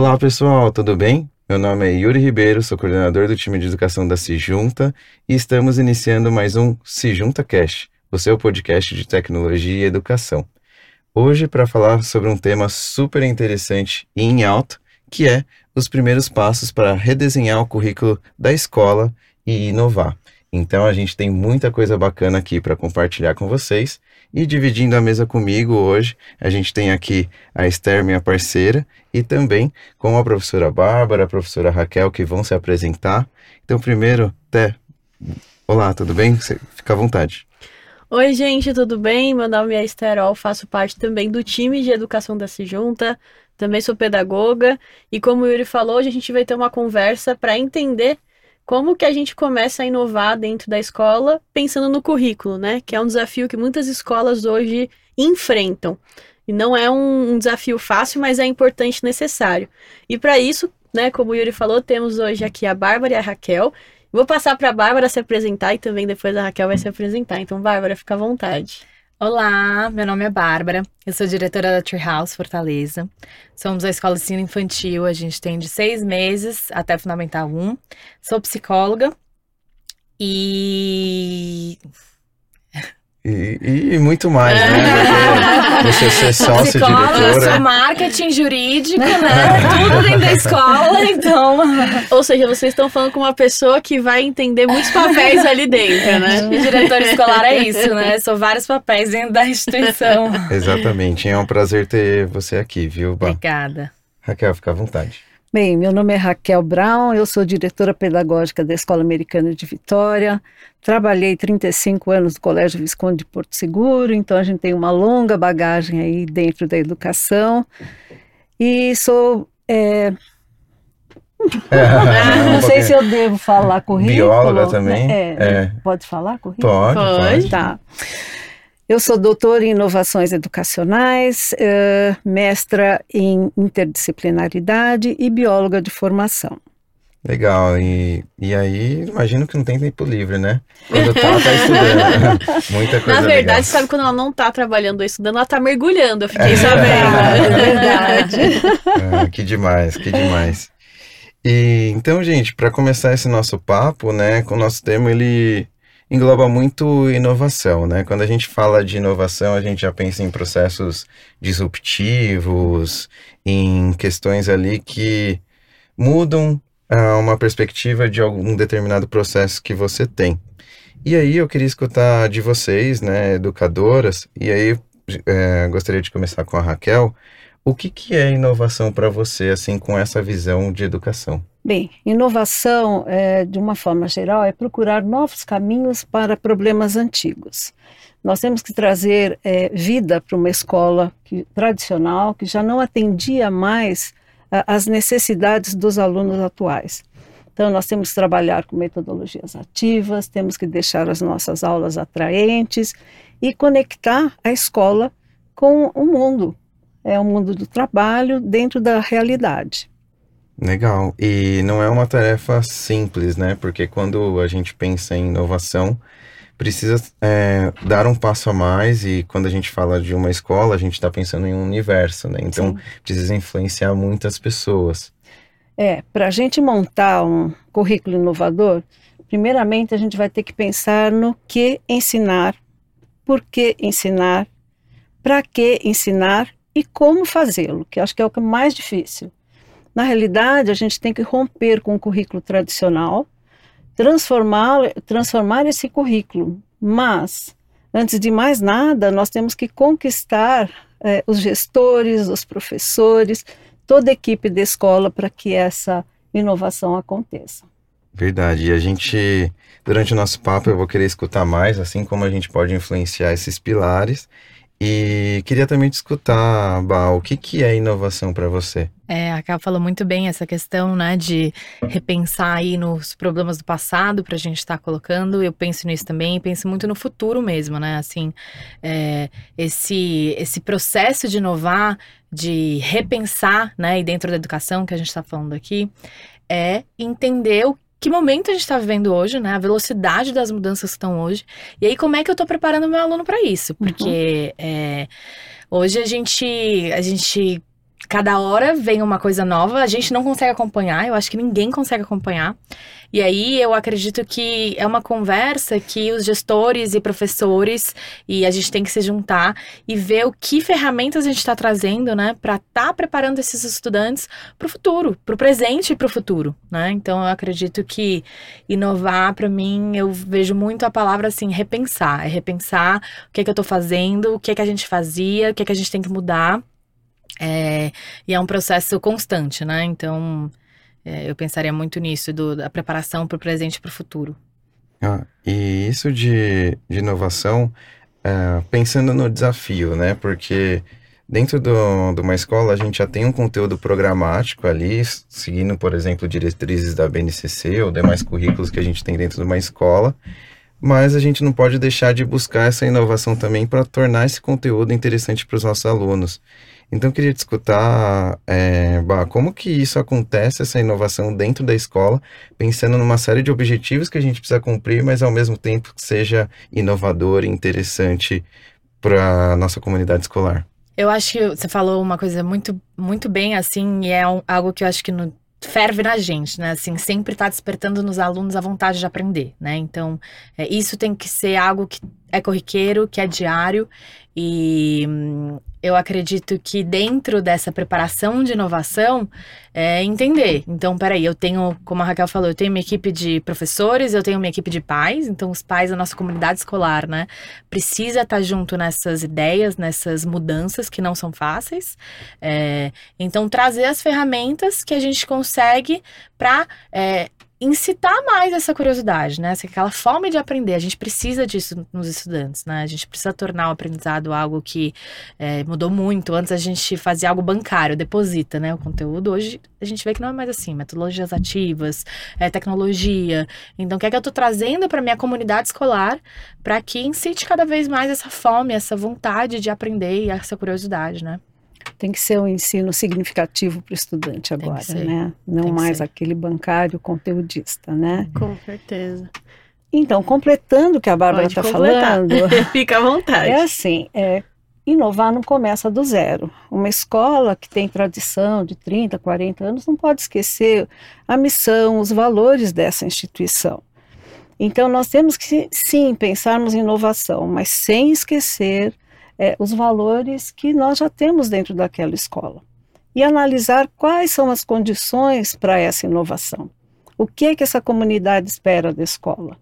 Olá pessoal, tudo bem? Meu nome é Yuri Ribeiro, sou coordenador do time de educação da Sijunta e estamos iniciando mais um Sijunta Cast, o seu podcast de tecnologia e educação. Hoje para falar sobre um tema super interessante e em alto, que é os primeiros passos para redesenhar o currículo da escola e inovar. Então a gente tem muita coisa bacana aqui para compartilhar com vocês. E dividindo a mesa comigo hoje, a gente tem aqui a Esther, minha parceira, e também com a professora Bárbara, a professora Raquel, que vão se apresentar. Então, primeiro, Té, olá, tudo bem? Você fica à vontade. Oi, gente, tudo bem? Meu nome é Esterol, faço parte também do time de educação da Sijunta, também sou pedagoga, e como o Yuri falou, hoje a gente vai ter uma conversa para entender como que a gente começa a inovar dentro da escola pensando no currículo, né? Que é um desafio que muitas escolas hoje enfrentam. E não é um, um desafio fácil, mas é importante e necessário. E para isso, né, como o Yuri falou, temos hoje aqui a Bárbara e a Raquel. Vou passar para a Bárbara se apresentar e também depois a Raquel vai se apresentar. Então, Bárbara, fica à vontade. Olá, meu nome é Bárbara, eu sou diretora da Treehouse Fortaleza. Somos a escola de ensino infantil, a gente tem de seis meses até Fundamental 1. Sou psicóloga e e, e, muito mais, né? você ser sócio diretora. Sou marketing jurídico, né? Tudo dentro da escola, então. Ou seja, vocês estão falando com uma pessoa que vai entender muitos papéis ali dentro, né? E diretor escolar é isso, né? São vários papéis dentro da instituição. Exatamente. É um prazer ter você aqui, viu, Bá? Obrigada. Raquel, fica à vontade. Bem, meu nome é Raquel Brown, eu sou diretora pedagógica da Escola Americana de Vitória. Trabalhei 35 anos no Colégio Visconde de Porto Seguro, então a gente tem uma longa bagagem aí dentro da educação. E sou. É... É, não sei se eu devo falar currículo. Bióloga também? É, é. Pode falar currículo? Pode, pode. Tá. Eu sou doutora em inovações educacionais, uh, mestra em interdisciplinaridade e bióloga de formação. Legal, e, e aí imagino que não tem tempo livre, né? Quando tá, tá estudando. Muita coisa Na verdade, legal. sabe quando ela não tá trabalhando ou estudando, ela tá mergulhando, eu fiquei é, sabendo. É verdade. É, que demais, que demais. E então, gente, para começar esse nosso papo, né, com o nosso tema, ele engloba muito inovação, né? Quando a gente fala de inovação, a gente já pensa em processos disruptivos, em questões ali que mudam uh, uma perspectiva de algum determinado processo que você tem. E aí eu queria escutar de vocês, né, educadoras, e aí é, gostaria de começar com a Raquel. O que, que é inovação para você, assim, com essa visão de educação? Bem, inovação, é, de uma forma geral, é procurar novos caminhos para problemas antigos. Nós temos que trazer é, vida para uma escola que, tradicional que já não atendia mais as necessidades dos alunos atuais. Então, nós temos que trabalhar com metodologias ativas, temos que deixar as nossas aulas atraentes e conectar a escola com o mundo, é o mundo do trabalho dentro da realidade. Legal. E não é uma tarefa simples, né? Porque quando a gente pensa em inovação, precisa é, dar um passo a mais. E quando a gente fala de uma escola, a gente está pensando em um universo, né? Então, Sim. precisa influenciar muitas pessoas. É, para a gente montar um currículo inovador, primeiramente a gente vai ter que pensar no que ensinar, por que ensinar, para que ensinar e como fazê-lo, que acho que é o que é mais difícil. Na realidade, a gente tem que romper com o currículo tradicional, transformar, transformar esse currículo. Mas, antes de mais nada, nós temos que conquistar eh, os gestores, os professores, toda a equipe da escola para que essa inovação aconteça. Verdade. E a gente, durante o nosso papo, eu vou querer escutar mais, assim como a gente pode influenciar esses pilares e queria também te escutar, Bal, o que, que é inovação para você? É, a Ká falou muito bem essa questão, né, de repensar aí nos problemas do passado para a gente estar tá colocando. Eu penso nisso também penso muito no futuro mesmo, né? Assim, é, esse, esse processo de inovar, de repensar, né, e dentro da educação que a gente está falando aqui, é entender o que momento a gente está vivendo hoje, né? A velocidade das mudanças que estão hoje. E aí, como é que eu estou preparando meu aluno para isso? Porque uhum. é, hoje a gente, a gente cada hora vem uma coisa nova, a gente não consegue acompanhar, eu acho que ninguém consegue acompanhar. E aí eu acredito que é uma conversa que os gestores e professores e a gente tem que se juntar e ver o que ferramentas a gente está trazendo, né, para estar tá preparando esses estudantes para o futuro, para o presente e para o futuro, né? Então eu acredito que inovar para mim eu vejo muito a palavra assim repensar, é repensar o que é que eu estou fazendo, o que é que a gente fazia, o que é que a gente tem que mudar. É, e é um processo constante, né? Então, é, eu pensaria muito nisso, do, da preparação para o presente e para o futuro. Ah, e isso de, de inovação, é, pensando no desafio, né? Porque dentro do, de uma escola a gente já tem um conteúdo programático ali, seguindo, por exemplo, diretrizes da BNCC ou demais currículos que a gente tem dentro de uma escola, mas a gente não pode deixar de buscar essa inovação também para tornar esse conteúdo interessante para os nossos alunos. Então, eu queria te escutar, é, bah, como que isso acontece, essa inovação dentro da escola, pensando numa série de objetivos que a gente precisa cumprir, mas ao mesmo tempo que seja inovador e interessante para a nossa comunidade escolar. Eu acho que você falou uma coisa muito, muito bem, assim, e é algo que eu acho que no, ferve na gente, né? Assim, sempre está despertando nos alunos a vontade de aprender, né? Então, é, isso tem que ser algo que é corriqueiro, que é diário e hum, eu acredito que dentro dessa preparação de inovação é entender. Então, peraí, eu tenho, como a Raquel falou, eu tenho uma equipe de professores, eu tenho uma equipe de pais, então os pais da nossa comunidade escolar, né, precisa estar junto nessas ideias, nessas mudanças que não são fáceis. É, então, trazer as ferramentas que a gente consegue para é, incitar mais essa curiosidade, né? Aquela fome de aprender. A gente precisa disso nos estudantes, né? A gente precisa tornar o aprendizado algo que é, mudou muito. Antes a gente fazia algo bancário, deposita, né? O conteúdo. Hoje a gente vê que não é mais assim. Metodologias ativas, é, tecnologia. Então, o que é que eu estou trazendo para minha comunidade escolar para que incite cada vez mais essa fome, essa vontade de aprender e essa curiosidade, né? Tem que ser um ensino significativo para o estudante agora, né? Não mais aquele bancário conteudista, né? Com certeza. Então, completando o que a Bárbara está falando, fica à vontade. É assim, é, inovar não começa do zero. Uma escola que tem tradição de 30, 40 anos não pode esquecer a missão, os valores dessa instituição. Então, nós temos que, sim, pensarmos em inovação, mas sem esquecer é, os valores que nós já temos dentro daquela escola e analisar quais são as condições para essa inovação. O que é que essa comunidade espera da escola?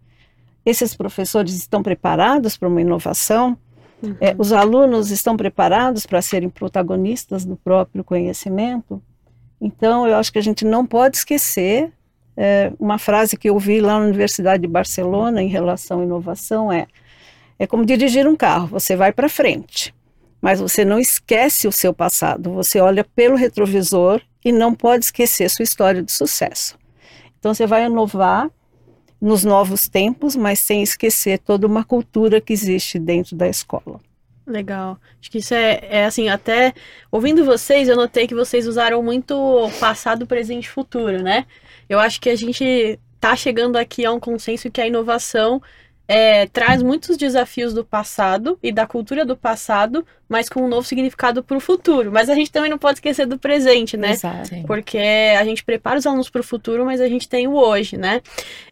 Esses professores estão preparados para uma inovação? Uhum. É, os alunos estão preparados para serem protagonistas do próprio conhecimento? Então, eu acho que a gente não pode esquecer é, uma frase que eu vi lá na Universidade de Barcelona em relação à inovação é é como dirigir um carro, você vai para frente, mas você não esquece o seu passado, você olha pelo retrovisor e não pode esquecer sua história de sucesso. Então você vai inovar nos novos tempos, mas sem esquecer toda uma cultura que existe dentro da escola. Legal. Acho que isso é, é assim, até ouvindo vocês, eu notei que vocês usaram muito passado, presente e futuro, né? Eu acho que a gente tá chegando aqui a um consenso que a inovação é, traz muitos desafios do passado e da cultura do passado, mas com um novo significado para o futuro. Mas a gente também não pode esquecer do presente, né? Exato. Porque a gente prepara os alunos para o futuro, mas a gente tem o hoje, né?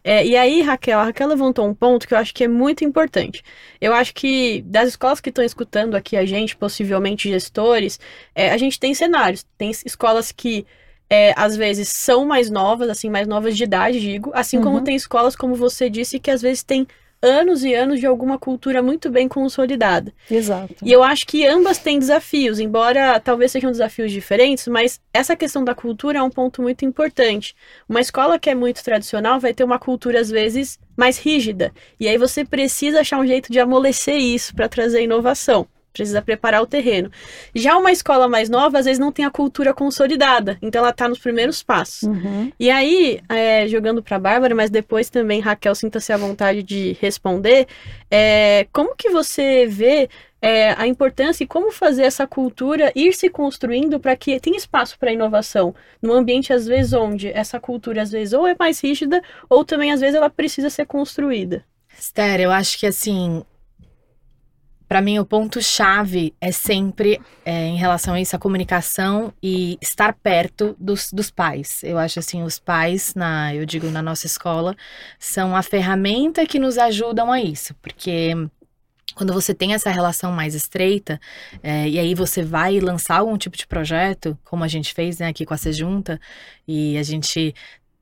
É, e aí, Raquel, a Raquel levantou um ponto que eu acho que é muito importante. Eu acho que das escolas que estão escutando aqui a gente, possivelmente gestores, é, a gente tem cenários. Tem escolas que é, às vezes são mais novas, assim, mais novas de idade, digo, assim uhum. como tem escolas, como você disse, que às vezes tem anos e anos de alguma cultura muito bem consolidada. Exato. E eu acho que ambas têm desafios, embora talvez sejam desafios diferentes, mas essa questão da cultura é um ponto muito importante. Uma escola que é muito tradicional vai ter uma cultura às vezes mais rígida, e aí você precisa achar um jeito de amolecer isso para trazer inovação precisa preparar o terreno. Já uma escola mais nova, às vezes não tem a cultura consolidada, então ela está nos primeiros passos. Uhum. E aí, é, jogando para Bárbara, mas depois também, Raquel, sinta-se à vontade de responder, é, como que você vê é, a importância e como fazer essa cultura ir se construindo para que tenha espaço para inovação num ambiente às vezes onde essa cultura às vezes ou é mais rígida ou também às vezes ela precisa ser construída. Esther, eu acho que assim para mim, o ponto-chave é sempre, é, em relação a isso, a comunicação e estar perto dos, dos pais. Eu acho assim, os pais, na, eu digo, na nossa escola, são a ferramenta que nos ajudam a isso. Porque quando você tem essa relação mais estreita, é, e aí você vai lançar algum tipo de projeto, como a gente fez né, aqui com a Sejunta, e a gente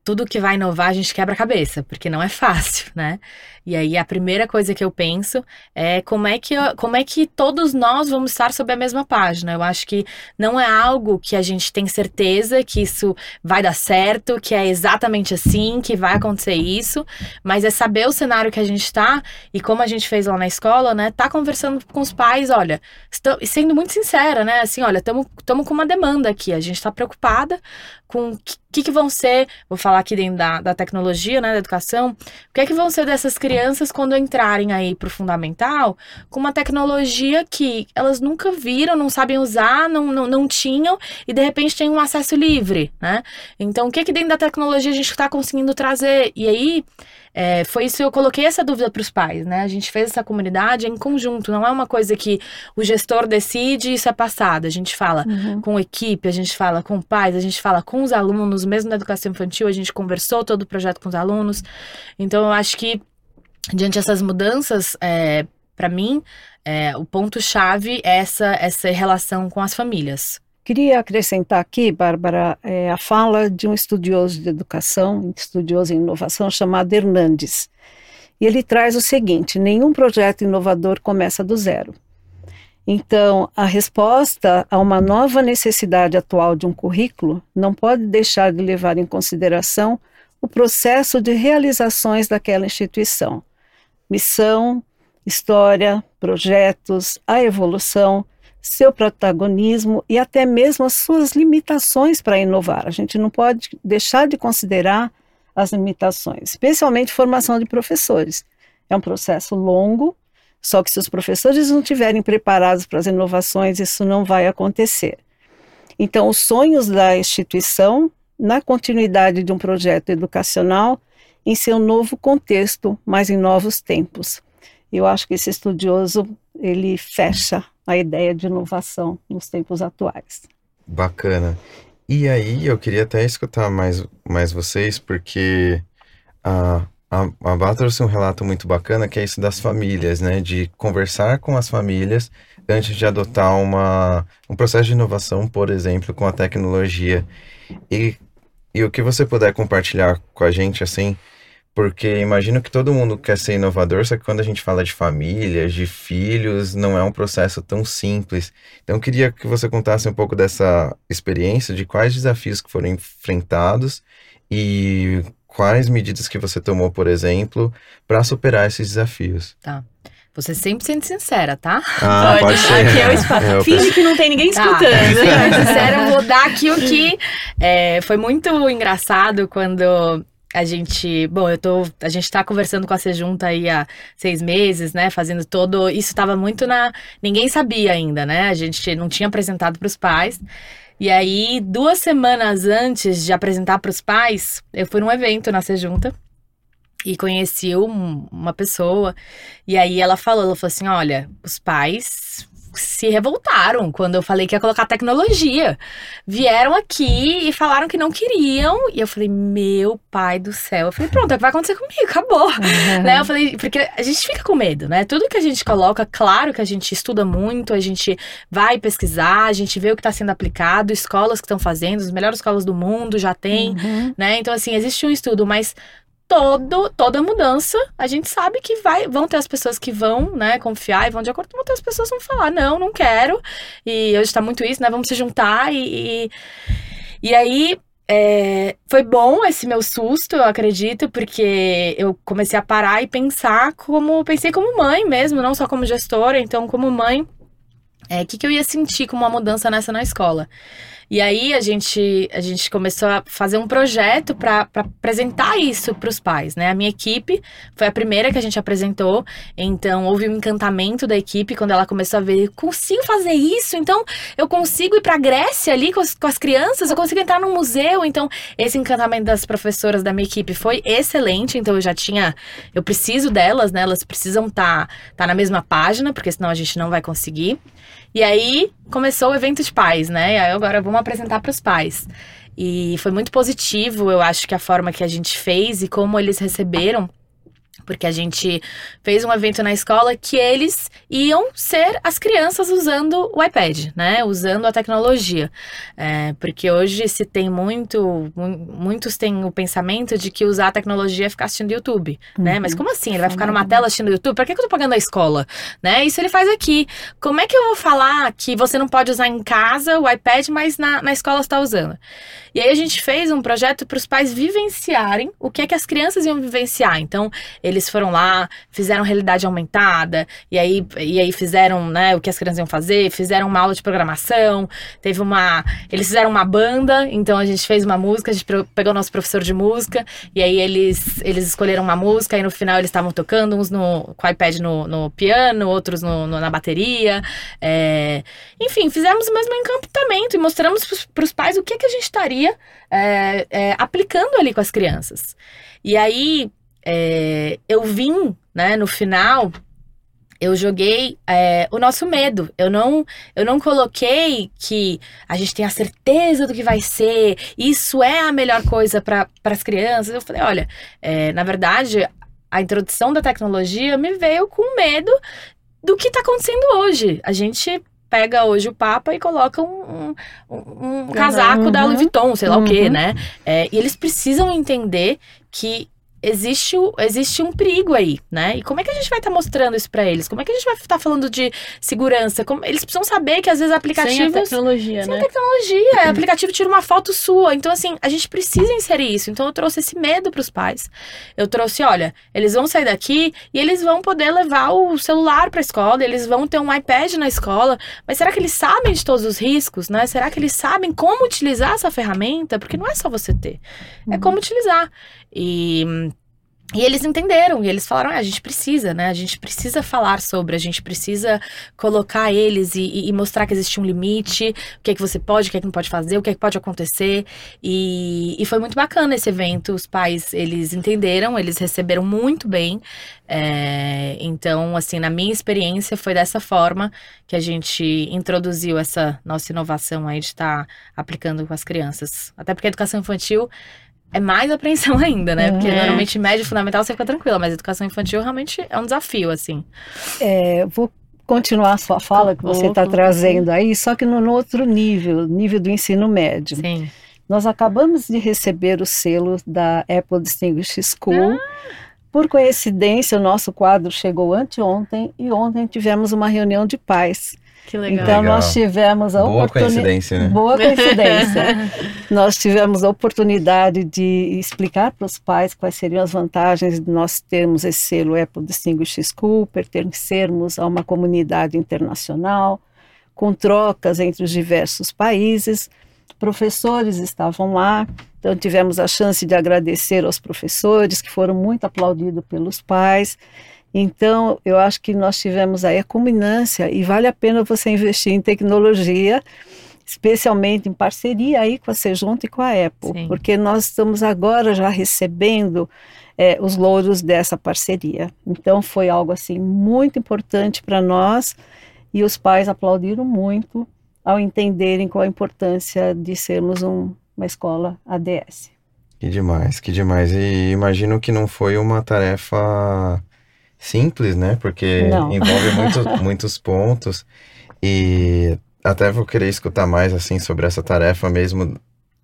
tudo que vai inovar a gente quebra a cabeça, porque não é fácil, né? E aí a primeira coisa que eu penso é como é que, como é que todos nós vamos estar sob a mesma página. Eu acho que não é algo que a gente tem certeza que isso vai dar certo, que é exatamente assim, que vai acontecer isso, mas é saber o cenário que a gente está e como a gente fez lá na escola, né? Tá conversando com os pais, olha, estou, sendo muito sincera, né? Assim, olha, estamos com uma demanda aqui, a gente está preocupada com que, que vão ser, vou falar aqui dentro da, da tecnologia, né, da educação, o que é que vão ser dessas crianças quando entrarem aí para o fundamental com uma tecnologia que elas nunca viram, não sabem usar, não, não, não tinham e de repente tem um acesso livre, né? Então, o que é que dentro da tecnologia a gente está conseguindo trazer? E aí, é, foi isso, eu coloquei essa dúvida para os pais, né? A gente fez essa comunidade em conjunto, não é uma coisa que o gestor decide e isso é passado. A gente fala uhum. com equipe, a gente fala com pais, a gente fala com os alunos, mesmo na educação infantil, a gente conversou todo o projeto com os alunos. Então, eu acho que, diante dessas mudanças, é, para mim, é, o ponto-chave é essa, essa relação com as famílias. Queria acrescentar aqui, Bárbara, é, a fala de um estudioso de educação, estudioso em inovação, chamado Hernandes. E ele traz o seguinte: nenhum projeto inovador começa do zero. Então, a resposta a uma nova necessidade atual de um currículo não pode deixar de levar em consideração o processo de realizações daquela instituição. Missão, história, projetos, a evolução seu protagonismo e até mesmo as suas limitações para inovar. A gente não pode deixar de considerar as limitações, especialmente formação de professores. É um processo longo, só que se os professores não estiverem preparados para as inovações, isso não vai acontecer. Então, os sonhos da instituição, na continuidade de um projeto educacional, em seu novo contexto, mas em novos tempos. Eu acho que esse estudioso ele fecha a ideia de inovação nos tempos atuais. Bacana. E aí, eu queria até escutar mais, mais vocês, porque a, a, a Bá trouxe um relato muito bacana, que é isso das famílias, né? De conversar com as famílias antes de adotar uma, um processo de inovação, por exemplo, com a tecnologia. E, e o que você puder compartilhar com a gente, assim, porque imagino que todo mundo quer ser inovador, só que quando a gente fala de famílias, de filhos, não é um processo tão simples. Então, eu queria que você contasse um pouco dessa experiência, de quais desafios que foram enfrentados e quais medidas que você tomou, por exemplo, para superar esses desafios. Tá. Você sempre sendo sincera, tá? Ah, pode, pode ser. Aqui é o espaço. É, Finge que não tem ninguém tá. escutando. Tá. sincera, eu vou dar aqui o que é, foi muito engraçado quando a gente, bom, eu tô, a gente tá conversando com a Sejunta aí há seis meses, né, fazendo todo, isso estava muito na, ninguém sabia ainda, né, a gente não tinha apresentado para os pais, e aí, duas semanas antes de apresentar para os pais, eu fui num evento na Sejunta, e conheci um, uma pessoa, e aí ela falou, ela falou assim, olha, os pais se revoltaram quando eu falei que ia colocar tecnologia. Vieram aqui e falaram que não queriam. E eu falei, meu pai do céu. Eu falei, pronto, é o que vai acontecer comigo, acabou. Uhum. Né? Eu falei, porque a gente fica com medo, né? Tudo que a gente coloca, claro que a gente estuda muito, a gente vai pesquisar, a gente vê o que está sendo aplicado, escolas que estão fazendo, as melhores escolas do mundo já tem, uhum. né? Então, assim, existe um estudo, mas todo, toda mudança, a gente sabe que vai, vão ter as pessoas que vão, né, confiar e vão de acordo, vão ter as pessoas que vão falar, não, não quero, e hoje tá muito isso, né, vamos se juntar, e, e, e aí, é, foi bom esse meu susto, eu acredito, porque eu comecei a parar e pensar como, pensei como mãe mesmo, não só como gestora, então como mãe, o é, que, que eu ia sentir com uma mudança nessa na escola? E aí a gente, a gente começou a fazer um projeto para apresentar isso para os pais, né? A minha equipe foi a primeira que a gente apresentou, então houve um encantamento da equipe quando ela começou a ver, consigo fazer isso, então eu consigo ir para a Grécia ali com as, com as crianças, eu consigo entrar num museu, então esse encantamento das professoras da minha equipe foi excelente, então eu já tinha, eu preciso delas, né? Elas precisam estar tá, tá na mesma página, porque senão a gente não vai conseguir. E aí começou o evento de pais, né? E aí agora vamos apresentar para os pais. E foi muito positivo, eu acho que a forma que a gente fez e como eles receberam porque a gente fez um evento na escola que eles iam ser as crianças usando o iPad, né? Usando a tecnologia. É, porque hoje se tem muito. Muitos têm o pensamento de que usar a tecnologia é ficar assistindo YouTube, uhum. né? Mas como assim? Ele vai ficar numa tela assistindo YouTube? Pra que, que eu tô pagando a escola? Né? Isso ele faz aqui. Como é que eu vou falar que você não pode usar em casa o iPad, mas na, na escola está usando? E aí a gente fez um projeto para os pais vivenciarem o que é que as crianças iam vivenciar. Então, eles foram lá, fizeram realidade aumentada, e aí, e aí fizeram né, o que as crianças iam fazer, fizeram uma aula de programação, teve uma. Eles fizeram uma banda, então a gente fez uma música, a gente pegou nosso professor de música, e aí eles, eles escolheram uma música, e no final eles estavam tocando, uns no, com o iPad no, no piano, outros no, no na bateria. É... Enfim, fizemos o mesmo encantamento e mostramos para os pais o que, que a gente estaria é, é, aplicando ali com as crianças. E aí é, eu vim, né, no final, eu joguei é, o nosso medo. Eu não, eu não coloquei que a gente tem a certeza do que vai ser, isso é a melhor coisa para as crianças. Eu falei, olha, é, na verdade, a introdução da tecnologia me veio com medo do que está acontecendo hoje. A gente pega hoje o Papa e coloca um, um, um casaco uhum. da Louis Vuitton, sei lá uhum. o quê, né? É, e eles precisam entender que existe, existe um perigo aí, né? E como é que a gente vai estar tá mostrando isso para eles? Como é que a gente vai estar tá falando de segurança? Como, eles precisam saber que às vezes aplicativos... Sem a tecnologia, sem né? Sem tecnologia. O aplicativo tira uma foto sua. Então, assim, a gente precisa inserir isso. Então, eu trouxe esse medo para os pais. Eu trouxe, olha, eles vão sair daqui e eles vão poder levar o celular para a escola, eles vão ter um iPad na escola. Mas será que eles sabem de todos os riscos, né? Será que eles sabem como utilizar essa ferramenta? Porque não é só você ter, é como utilizar. E e eles entenderam, e eles falaram: ah, a gente precisa, né? A gente precisa falar sobre, a gente precisa colocar eles e, e, mostrar que existe um limite, o que é que você pode, o que é que não pode fazer, o que é que pode acontecer. E, e foi muito bacana esse evento. Os pais, eles entenderam, eles receberam muito bem. É, então, assim, na minha experiência, foi dessa forma que a gente introduziu essa nossa inovação aí de estar tá aplicando com as crianças. Até porque a educação infantil é mais apreensão ainda, né? Porque é. normalmente médio fundamental você fica tranquila, mas educação infantil realmente é um desafio, assim. É, vou continuar a sua fala que você está trazendo aí, só que no, no, outro nível, nível do ensino médio. Sim. Nós acabamos de receber o selo da Apple Distinguished School. Ah. Por coincidência, o nosso quadro chegou anteontem e ontem tivemos uma reunião de pais que legal. Então legal. nós tivemos a Boa coincidência, né? Boa coincidência. nós tivemos a oportunidade de explicar para os pais quais seriam as vantagens de nós termos esse selo Apple Distinguished School, pertencermos a uma comunidade internacional, com trocas entre os diversos países. Professores estavam lá, então tivemos a chance de agradecer aos professores, que foram muito aplaudidos pelos pais. Então, eu acho que nós tivemos aí a culminância e vale a pena você investir em tecnologia, especialmente em parceria aí com a Sejunta e com a Apple, Sim. porque nós estamos agora já recebendo é, os louros dessa parceria. Então, foi algo assim muito importante para nós e os pais aplaudiram muito ao entenderem qual a importância de sermos um, uma escola ADS. Que demais, que demais. E imagino que não foi uma tarefa simples, né? Porque Não. envolve muito, muitos pontos. E até vou querer escutar mais assim sobre essa tarefa mesmo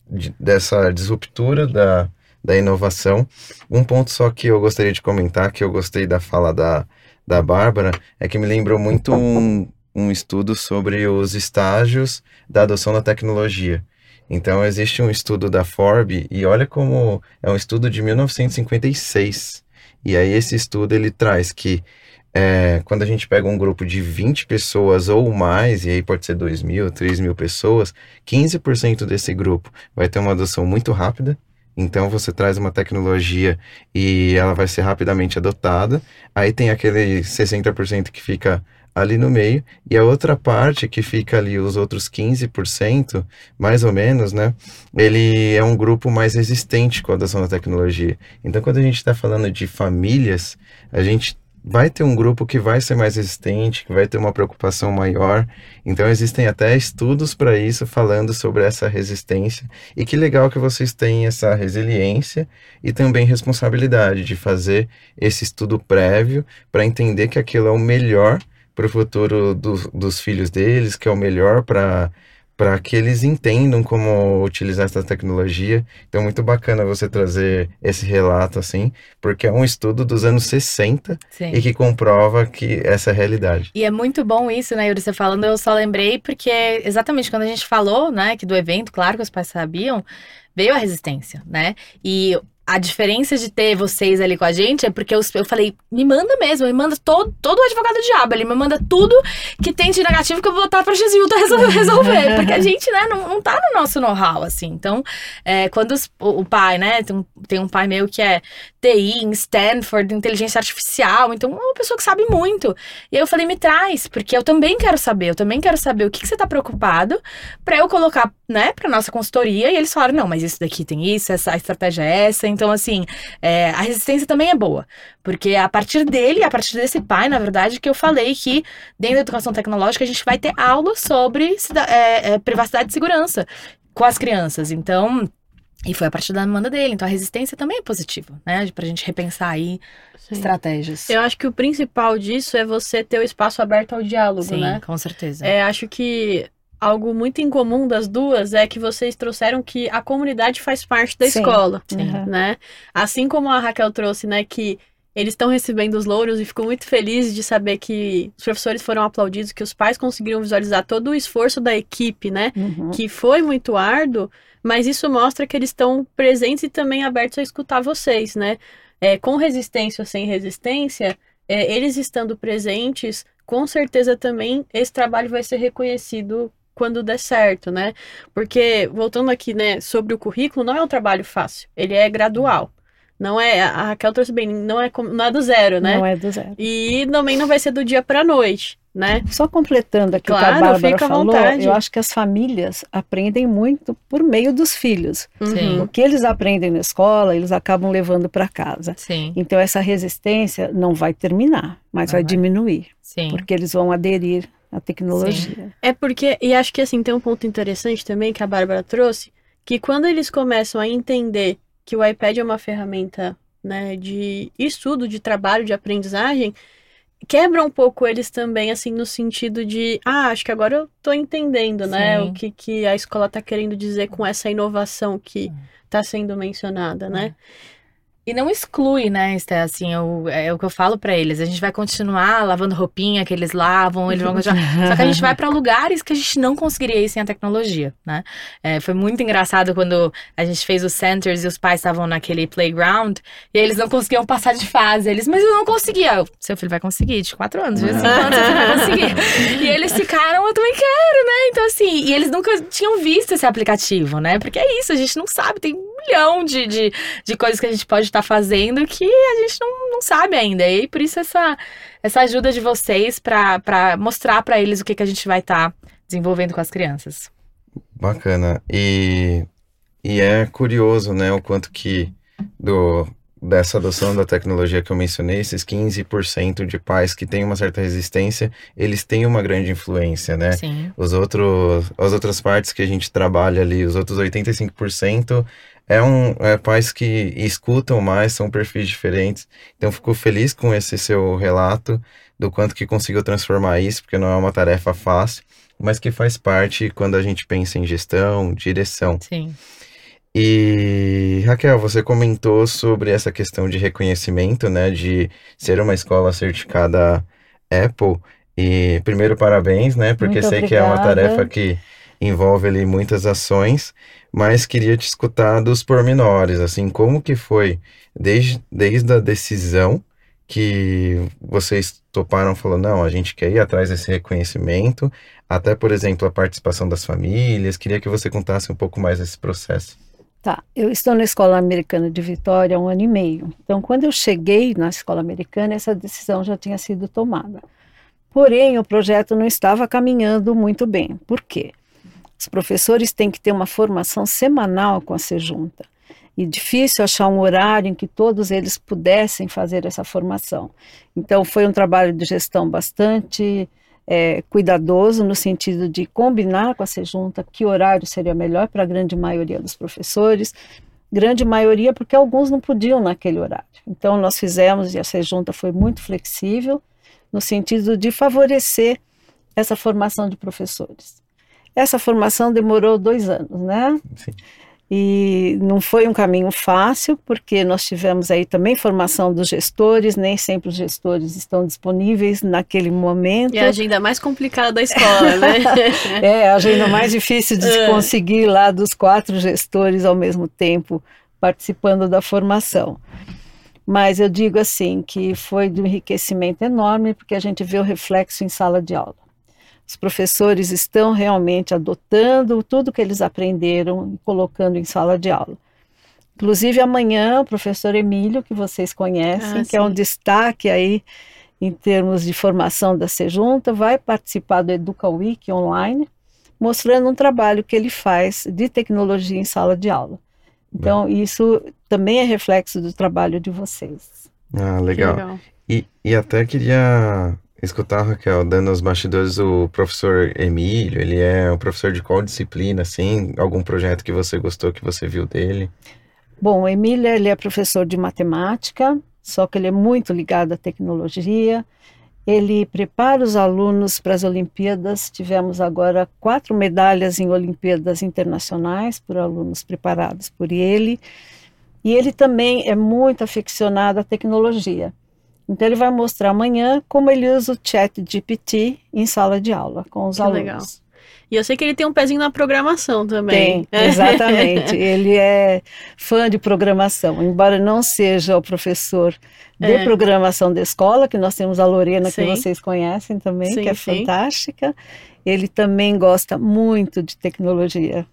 de, dessa disruptura da, da inovação. Um ponto só que eu gostaria de comentar, que eu gostei da fala da, da Bárbara, é que me lembrou muito um, um estudo sobre os estágios da adoção da tecnologia. Então, existe um estudo da Forbes, e olha como é um estudo de 1956. E aí esse estudo ele traz que é, quando a gente pega um grupo de 20 pessoas ou mais, e aí pode ser 2 mil, 3 mil pessoas, 15% desse grupo vai ter uma adoção muito rápida. Então você traz uma tecnologia e ela vai ser rapidamente adotada. Aí tem aquele 60% que fica ali no meio, e a outra parte que fica ali, os outros 15%, mais ou menos, né? Ele é um grupo mais resistente com a adoção da tecnologia. Então, quando a gente está falando de famílias, a gente vai ter um grupo que vai ser mais resistente, que vai ter uma preocupação maior. Então existem até estudos para isso falando sobre essa resistência. E que legal que vocês têm essa resiliência e também responsabilidade de fazer esse estudo prévio para entender que aquilo é o melhor para o futuro do, dos filhos deles, que é o melhor para para que eles entendam como utilizar essa tecnologia. Então, muito bacana você trazer esse relato assim, porque é um estudo dos anos 60 Sim. e que comprova que essa é a realidade. E é muito bom isso, né, Yuri? Você falando, eu só lembrei porque exatamente quando a gente falou, né, que do evento, claro que os pais sabiam, veio a resistência, né? E a diferença de ter vocês ali com a gente é porque eu, eu falei, me manda mesmo, me manda todo, todo o advogado do diabo, ele me manda tudo que tem de negativo que eu vou botar pra Gesilda resolver, porque a gente, né, não, não tá no nosso know-how, assim. Então, é, quando os, o, o, pai, né, tem um, tem um pai meu que é TI em Stanford, inteligência artificial, então é uma pessoa que sabe muito. E aí eu falei, me traz, porque eu também quero saber, eu também quero saber o que, que você tá preocupado pra eu colocar, né, pra nossa consultoria. E eles falaram, não, mas isso daqui tem isso, essa estratégia é essa, então, assim, é, a resistência também é boa. Porque a partir dele, a partir desse pai, na verdade, que eu falei que dentro da educação tecnológica a gente vai ter aula sobre é, é, privacidade e segurança com as crianças. Então, e foi a partir da demanda dele. Então a resistência também é positiva, né? Pra gente repensar aí Sim. estratégias. Eu acho que o principal disso é você ter o espaço aberto ao diálogo, Sim, né? com certeza. É, acho que algo muito incomum das duas é que vocês trouxeram que a comunidade faz parte da Sim. escola, Sim. né? Assim como a Raquel trouxe, né, que eles estão recebendo os louros e fico muito feliz de saber que os professores foram aplaudidos, que os pais conseguiram visualizar todo o esforço da equipe, né? Uhum. Que foi muito árduo, mas isso mostra que eles estão presentes e também abertos a escutar vocês, né? É, com resistência ou sem resistência, é, eles estando presentes, com certeza também esse trabalho vai ser reconhecido quando der certo, né? Porque, voltando aqui, né, sobre o currículo, não é um trabalho fácil, ele é gradual. Não é, a Raquel trouxe bem, não é, não é do zero, né? Não é do zero. E também não vai ser do dia para noite, né? Só completando aqui claro, o que a Bárbara falou, vontade. eu acho que as famílias aprendem muito por meio dos filhos. Sim. O que eles aprendem na escola, eles acabam levando para casa. Sim. Então essa resistência não vai terminar, mas vai, vai diminuir. Sim. Porque eles vão aderir a tecnologia. Sim. É porque, e acho que assim, tem um ponto interessante também que a Bárbara trouxe, que quando eles começam a entender que o iPad é uma ferramenta né, de estudo, de trabalho, de aprendizagem, quebra um pouco eles também, assim, no sentido de, ah, acho que agora eu tô entendendo, né, Sim. o que, que a escola tá querendo dizer com essa inovação que está sendo mencionada, né? É. E não exclui, né, Esté, assim, eu, é o que eu falo para eles. A gente vai continuar lavando roupinha que eles lavam, eles vão continuar. Só que a gente vai para lugares que a gente não conseguiria ir sem a tecnologia, né? É, foi muito engraçado quando a gente fez os centers e os pais estavam naquele playground e eles não conseguiam passar de fase. Eles, mas eu não conseguia. Eu, seu filho vai conseguir, de quatro anos, de cinco anos, seu filho vai conseguir. e eles ficaram, eu também quero, né? Então, assim, e eles nunca tinham visto esse aplicativo, né? Porque é isso, a gente não sabe, tem milhão de, de, de coisas que a gente pode está fazendo que a gente não, não sabe ainda. E por isso essa, essa ajuda de vocês para mostrar para eles o que, que a gente vai estar tá desenvolvendo com as crianças. Bacana. E, e é curioso, né, o quanto que do, dessa adoção da tecnologia que eu mencionei, esses 15% de pais que têm uma certa resistência, eles têm uma grande influência, né? Sim. Os outros, as outras partes que a gente trabalha ali, os outros 85%, é um é, pais que escutam mais, são perfis diferentes. Então fico feliz com esse seu relato do quanto que conseguiu transformar isso, porque não é uma tarefa fácil, mas que faz parte quando a gente pensa em gestão, direção. Sim. E Raquel, você comentou sobre essa questão de reconhecimento, né, de ser uma escola certificada Apple. E primeiro parabéns, né, porque Muito sei obrigada. que é uma tarefa que envolve ali muitas ações mas queria te escutar dos pormenores, assim, como que foi desde, desde a decisão que vocês toparam, falou, não, a gente quer ir atrás desse reconhecimento, até, por exemplo, a participação das famílias. Queria que você contasse um pouco mais desse processo. Tá, eu estou na Escola Americana de Vitória há um ano e meio. Então, quando eu cheguei na Escola Americana, essa decisão já tinha sido tomada. Porém, o projeto não estava caminhando muito bem. Por quê? Os professores têm que ter uma formação semanal com a Sejunta. E difícil achar um horário em que todos eles pudessem fazer essa formação. Então, foi um trabalho de gestão bastante é, cuidadoso, no sentido de combinar com a Sejunta que horário seria melhor para a grande maioria dos professores. Grande maioria, porque alguns não podiam naquele horário. Então, nós fizemos, e a Sejunta foi muito flexível, no sentido de favorecer essa formação de professores. Essa formação demorou dois anos, né? Sim. E não foi um caminho fácil, porque nós tivemos aí também formação dos gestores, nem sempre os gestores estão disponíveis naquele momento. E a agenda mais complicada da escola, né? é, a agenda mais difícil de é. conseguir lá dos quatro gestores ao mesmo tempo participando da formação. Mas eu digo assim que foi de um enriquecimento enorme, porque a gente vê o reflexo em sala de aula. Os professores estão realmente adotando tudo que eles aprenderam e colocando em sala de aula. Inclusive amanhã o professor Emílio, que vocês conhecem, ah, que é um destaque aí em termos de formação da Sejunta, vai participar do Educa Week online, mostrando um trabalho que ele faz de tecnologia em sala de aula. Então, isso também é reflexo do trabalho de vocês. Ah, legal. legal. E, e até queria escutar, Raquel, dando os bastidores, o professor Emílio, ele é um professor de qual disciplina, assim? Algum projeto que você gostou, que você viu dele? Bom, o Emílio, ele é professor de matemática, só que ele é muito ligado à tecnologia. Ele prepara os alunos para as Olimpíadas. Tivemos agora quatro medalhas em Olimpíadas internacionais por alunos preparados por ele. E ele também é muito aficionado à tecnologia. Então ele vai mostrar amanhã como ele usa o chat GPT em sala de aula com os que alunos. Legal. E eu sei que ele tem um pezinho na programação também. Tem, exatamente. ele é fã de programação, embora não seja o professor de é. programação da escola, que nós temos a Lorena, sim. que vocês conhecem também, sim, que é sim. fantástica. Ele também gosta muito de tecnologia.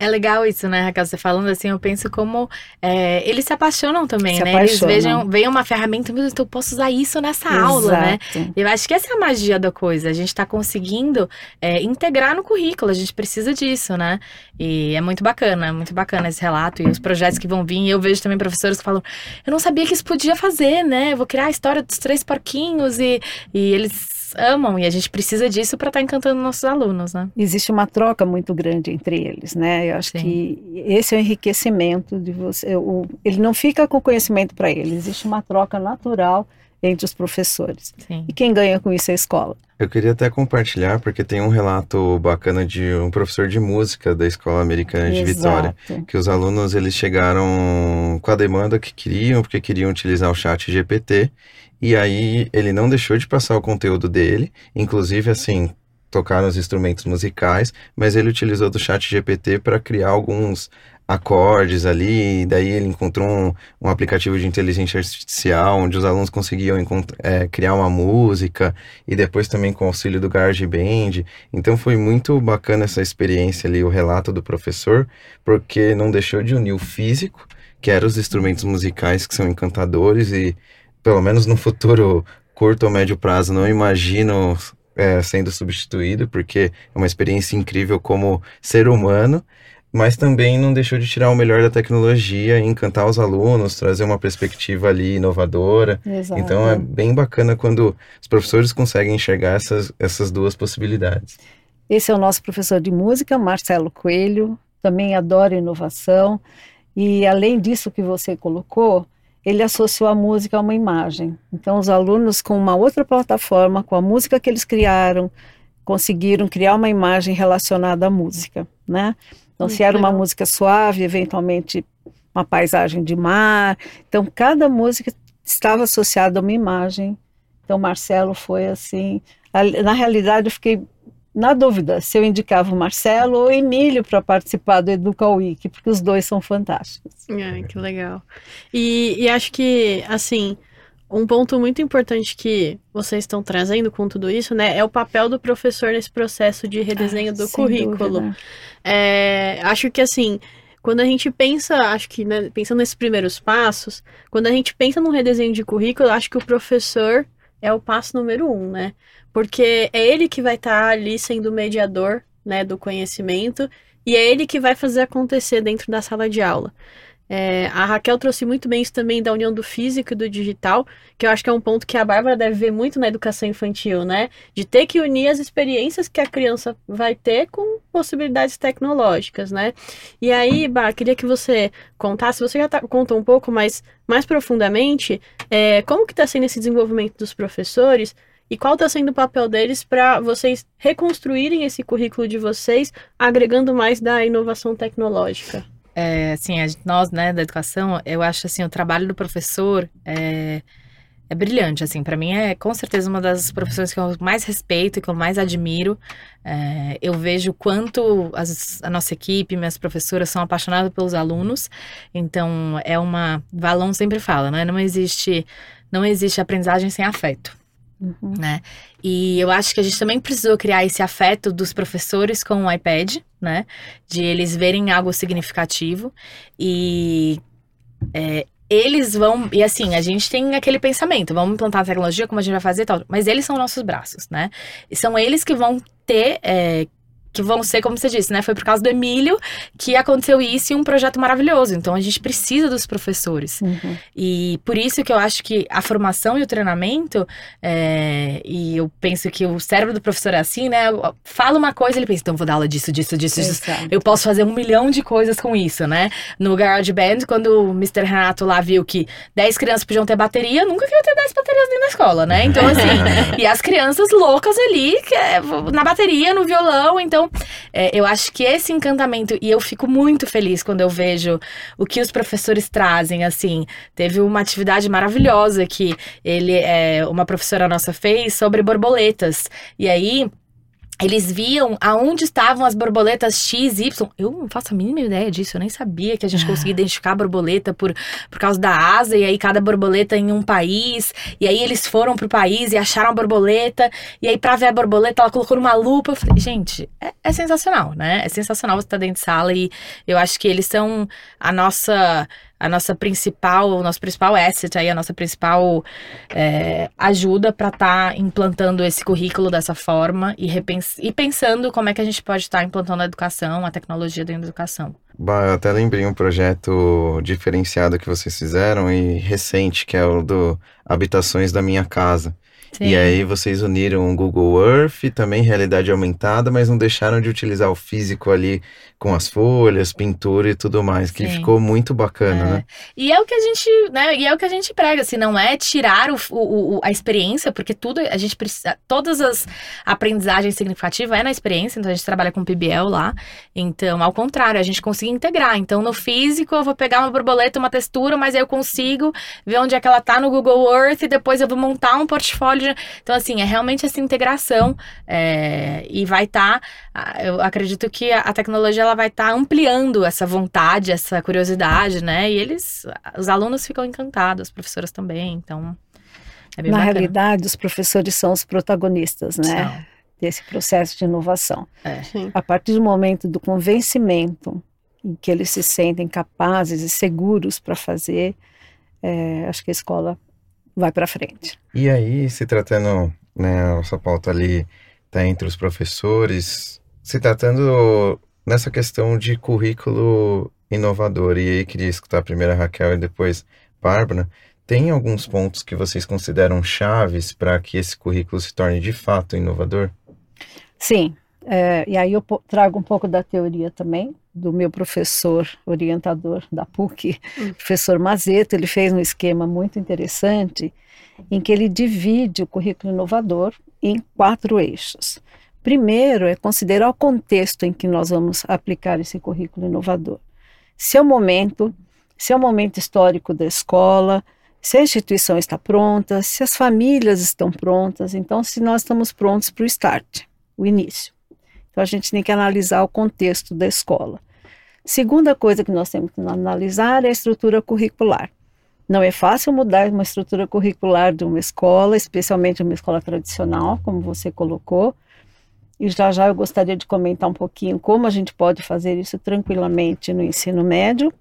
É legal isso, né, Raquel? Você falando assim, eu penso como é, eles se apaixonam também, se né? Apaixonam. Eles vejam, veem uma ferramenta, meu Deus, então eu posso usar isso nessa Exato. aula, né? Eu acho que essa é a magia da coisa. A gente está conseguindo é, integrar no currículo, a gente precisa disso, né? E é muito bacana, é muito bacana esse relato e os projetos que vão vir. E eu vejo também professores que falam, eu não sabia que isso podia fazer, né? Eu vou criar a história dos três porquinhos e, e eles amam e a gente precisa disso para estar tá encantando nossos alunos, né? Existe uma troca muito grande entre eles, né? Eu acho Sim. que esse é o enriquecimento de você. O, ele não fica com conhecimento para ele, existe uma troca natural entre os professores. Sim. E quem ganha com isso é a escola. Eu queria até compartilhar, porque tem um relato bacana de um professor de música da Escola Americana de Exato. Vitória, que os alunos eles chegaram com a demanda que queriam, porque queriam utilizar o chat GPT, e aí ele não deixou de passar o conteúdo dele, inclusive assim, tocar nos instrumentos musicais, mas ele utilizou do chat GPT para criar alguns acordes ali, daí ele encontrou um, um, aplicativo de inteligência artificial onde os alunos conseguiam é, criar uma música e depois também com o auxílio do GarageBand. Então foi muito bacana essa experiência ali, o relato do professor, porque não deixou de unir o físico, que eram os instrumentos musicais que são encantadores e pelo menos no futuro curto ou médio prazo, não imagino é, sendo substituído, porque é uma experiência incrível como ser humano, mas também não deixou de tirar o melhor da tecnologia, encantar os alunos, trazer uma perspectiva ali inovadora. Exato. Então é bem bacana quando os professores conseguem enxergar essas, essas duas possibilidades. Esse é o nosso professor de música, Marcelo Coelho, também adora inovação. E além disso que você colocou, ele associou a música a uma imagem. Então, os alunos, com uma outra plataforma, com a música que eles criaram, conseguiram criar uma imagem relacionada à música, né? Então, Muito se era legal. uma música suave, eventualmente uma paisagem de mar. Então, cada música estava associada a uma imagem. Então, Marcelo foi assim. Na realidade, eu fiquei na dúvida se eu indicava o Marcelo ou o Emílio para participar do Educa Week, porque os dois são fantásticos. É, que legal. E, e acho que, assim, um ponto muito importante que vocês estão trazendo com tudo isso, né, é o papel do professor nesse processo de redesenho ah, do currículo. É, acho que assim, quando a gente pensa, acho que né, pensando nesses primeiros passos, quando a gente pensa num redesenho de currículo, acho que o professor é o passo número um, né? Porque é ele que vai estar tá ali sendo mediador, né, do conhecimento e é ele que vai fazer acontecer dentro da sala de aula. É, a Raquel trouxe muito bem isso também da união do físico e do digital, que eu acho que é um ponto que a Bárbara deve ver muito na educação infantil, né? De ter que unir as experiências que a criança vai ter com possibilidades tecnológicas, né? E aí, Bá, queria que você contasse, você já tá, contou um pouco, mas mais profundamente, é, como que está sendo esse desenvolvimento dos professores e qual está sendo o papel deles para vocês reconstruírem esse currículo de vocês, agregando mais da inovação tecnológica? É, assim, nós, né, da educação, eu acho assim, o trabalho do professor é, é brilhante, assim, para mim é com certeza uma das profissões que eu mais respeito e que eu mais admiro. É, eu vejo quanto as, a nossa equipe, minhas professoras são apaixonadas pelos alunos, então é uma, Valon sempre fala, né, não existe, não existe aprendizagem sem afeto. Uhum. Né? E eu acho que a gente também precisou criar esse afeto dos professores com o iPad, né? De eles verem algo significativo. E é, eles vão. E assim, a gente tem aquele pensamento: vamos implantar a tecnologia, como a gente vai fazer e tal. Mas eles são nossos braços, né? E são eles que vão ter. É, que vão ser, como você disse, né? Foi por causa do Emílio que aconteceu isso e um projeto maravilhoso. Então a gente precisa dos professores. Uhum. E por isso que eu acho que a formação e o treinamento, é, e eu penso que o cérebro do professor é assim, né? Fala uma coisa, ele pensa, então vou dar aula disso, disso, disso, disso. Eu posso fazer um milhão de coisas com isso, né? No Garage Band, quando o Mr. Renato lá viu que 10 crianças podiam ter bateria, nunca queria ter 10 baterias dentro da escola, né? Então, assim, e as crianças loucas ali, é, na bateria, no violão, então então, é, eu acho que esse encantamento, e eu fico muito feliz quando eu vejo o que os professores trazem, assim. Teve uma atividade maravilhosa que ele, é, uma professora nossa fez sobre borboletas. E aí, eles viam aonde estavam as borboletas X, Y. Eu não faço a mínima ideia disso, eu nem sabia que a gente conseguia identificar a borboleta por, por causa da asa, e aí cada borboleta em um país. E aí eles foram pro país e acharam a borboleta, e aí pra ver a borboleta ela colocou numa lupa. Eu falei, gente, é, é sensacional, né? É sensacional você estar tá dentro de sala e eu acho que eles são a nossa a nossa principal, o nosso principal asset aí, a nossa principal é, ajuda para estar tá implantando esse currículo dessa forma e, repens e pensando como é que a gente pode estar tá implantando a educação, a tecnologia dentro da educação. Bah, eu até lembrei um projeto diferenciado que vocês fizeram e recente, que é o do Habitações da Minha Casa. Sim. E aí vocês uniram o Google Earth também realidade aumentada, mas não deixaram de utilizar o físico ali com as folhas, pintura e tudo mais, que Sim. ficou muito bacana, é. né? E é o que a gente, né? E é o que a gente prega, assim, não é tirar o, o, a experiência, porque tudo a gente precisa, todas as aprendizagens significativas é na experiência, então a gente trabalha com PBL lá. Então, ao contrário, a gente consegue integrar. Então, no físico, eu vou pegar uma borboleta, uma textura, mas aí eu consigo ver onde é que ela tá no Google Earth e depois eu vou montar um portfólio. Então, assim, é realmente essa integração é, e vai estar. Tá, eu acredito que a, a tecnologia ela vai estar tá ampliando essa vontade, essa curiosidade, né? E eles, os alunos ficam encantados, as professoras também, então é bem Na bacana. realidade, os professores são os protagonistas, né? São. Desse processo de inovação. É. A partir do momento do convencimento em que eles se sentem capazes e seguros para fazer, é, acho que a escola vai para frente. E aí, se tratando, né, a nossa pauta ali está entre os professores, se tratando nessa questão de currículo inovador, e aí queria escutar primeiro a Raquel e depois Bárbara, tem alguns pontos que vocês consideram chaves para que esse currículo se torne de fato inovador? Sim, é, e aí eu trago um pouco da teoria também, do meu professor orientador da PUC, hum. professor Mazeto, ele fez um esquema muito interessante em que ele divide o currículo inovador em quatro eixos. Primeiro é considerar o contexto em que nós vamos aplicar esse currículo inovador. Se é o momento, se é o momento histórico da escola, se a instituição está pronta, se as famílias estão prontas, então se nós estamos prontos para o start, o início. Então a gente tem que analisar o contexto da escola. Segunda coisa que nós temos que analisar é a estrutura curricular. Não é fácil mudar uma estrutura curricular de uma escola, especialmente uma escola tradicional, como você colocou. E já já eu gostaria de comentar um pouquinho como a gente pode fazer isso tranquilamente no ensino médio.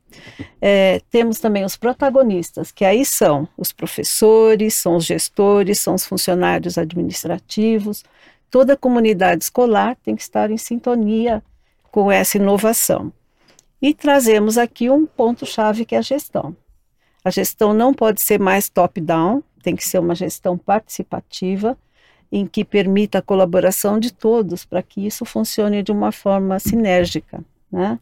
É, temos também os protagonistas, que aí são os professores, são os gestores, são os funcionários administrativos. Toda a comunidade escolar tem que estar em sintonia com essa inovação. E trazemos aqui um ponto-chave que é a gestão. A gestão não pode ser mais top-down, tem que ser uma gestão participativa em que permita a colaboração de todos para que isso funcione de uma forma sinérgica, né?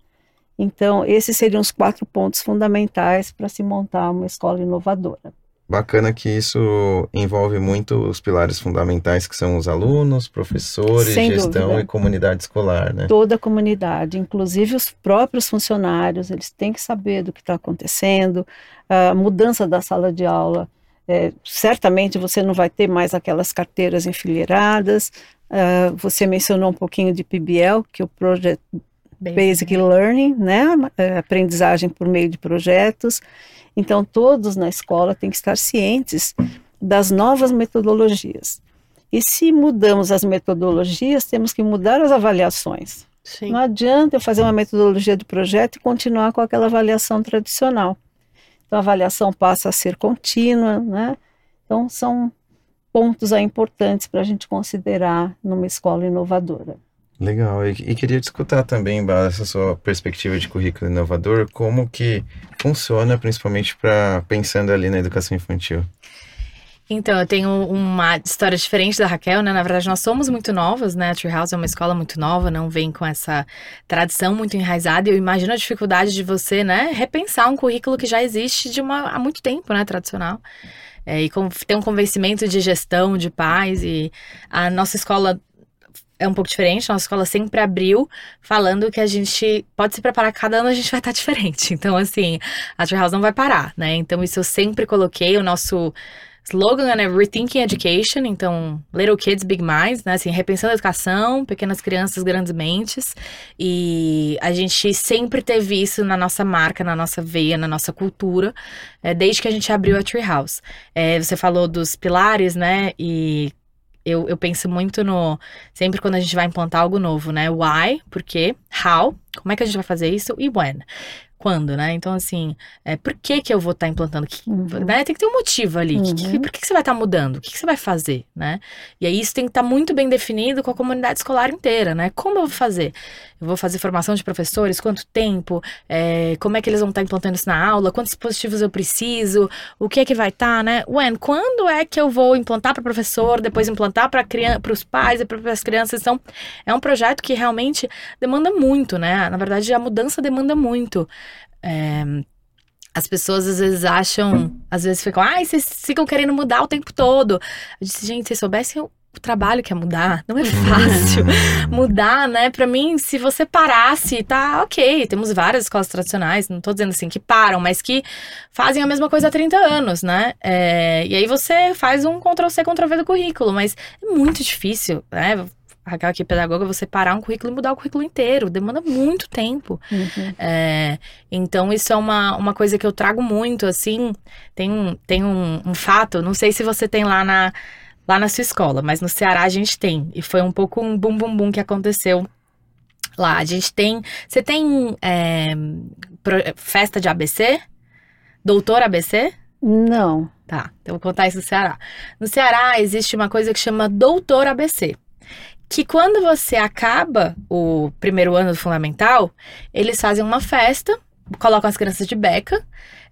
Então, esses seriam os quatro pontos fundamentais para se montar uma escola inovadora. Bacana que isso envolve muito os pilares fundamentais que são os alunos, professores, Sem gestão dúvida. e comunidade escolar, né? Toda a comunidade, inclusive os próprios funcionários, eles têm que saber do que está acontecendo, a mudança da sala de aula. É, certamente você não vai ter mais aquelas carteiras enfileiradas. ah, você mencionou um pouquinho de PBL, que é o Project Basic Learning, né? É, aprendizagem por meio de projetos. Então, todos na escola têm que estar cientes das novas metodologias. E se mudamos as metodologias, temos que mudar as avaliações. Sim. Não adianta eu fazer uma metodologia de projeto e continuar com aquela avaliação tradicional. Então, a avaliação passa a ser contínua, né? Então, são pontos aí importantes para a gente considerar numa escola inovadora. Legal, e, e queria te escutar também, Bala, essa sua perspectiva de currículo inovador, como que funciona, principalmente para pensando ali na educação infantil. Então, eu tenho uma história diferente da Raquel, né? Na verdade, nós somos muito novas, né? A Treehouse é uma escola muito nova, não vem com essa tradição muito enraizada. E eu imagino a dificuldade de você, né, repensar um currículo que já existe de uma, há muito tempo, né, tradicional. É, e com, ter um convencimento de gestão, de paz. E a nossa escola é um pouco diferente. Nossa escola sempre abriu falando que a gente pode se preparar, cada ano a gente vai estar diferente. Então, assim, a Treehouse não vai parar, né? Então, isso eu sempre coloquei. O nosso slogan é Rethinking Education, então Little Kids, Big Minds, né? Assim, repensando a educação, pequenas crianças, grandes mentes. E a gente sempre teve isso na nossa marca, na nossa veia, na nossa cultura, é, desde que a gente abriu a Treehouse. É, você falou dos pilares, né? E eu, eu penso muito no. Sempre quando a gente vai implantar algo novo, né? Why, por quê? How, como é que a gente vai fazer isso? E when. Quando, né? Então, assim, é, por que que eu vou estar implantando? Que- Uhum. né? Tem que ter um motivo ali. Que- que- Uhum. por que, que você vai estar mudando? O que, que você vai fazer, né? E aí isso tem que estar muito bem definido com a comunidade escolar inteira, né? Como eu vou fazer? Eu vou fazer formação de professores? Quanto tempo? É, como é que eles vão estar implantando isso na aula? Quantos dispositivos eu preciso? O que é que vai estar, né? When? Quando é que eu vou implantar para o professor, depois implantar para os pais e para as crianças? Então, é um projeto que realmente demanda muito, né? Na verdade, a mudança demanda muito. É, as pessoas às vezes acham, às vezes ficam, ai, vocês ficam querendo mudar o tempo todo. Eu disse, gente, se soubessem o trabalho que é mudar, não é fácil mudar, né? Pra mim, se você parasse, tá ok. Temos várias escolas tradicionais, não tô dizendo assim que param, mas que fazem a mesma coisa há 30 anos, né? É, e aí você faz um Ctrl-C, Ctrl-V do currículo, mas é muito difícil, né? Raquel aqui, pedagoga, você parar um currículo e mudar o currículo inteiro, demanda muito tempo. Uhum. É, então, isso é uma, uma coisa que eu trago muito, assim. Tem, um, tem um, um fato, não sei se você tem lá na, lá na sua escola, mas no Ceará a gente tem. E foi um pouco um bum bum bum que aconteceu lá. A gente tem. Você tem é, festa de ABC? Doutor ABC? Não. Tá, então eu vou contar isso no Ceará. No Ceará existe uma coisa que chama Doutor ABC. Que quando você acaba o primeiro ano do fundamental, eles fazem uma festa, colocam as crianças de beca,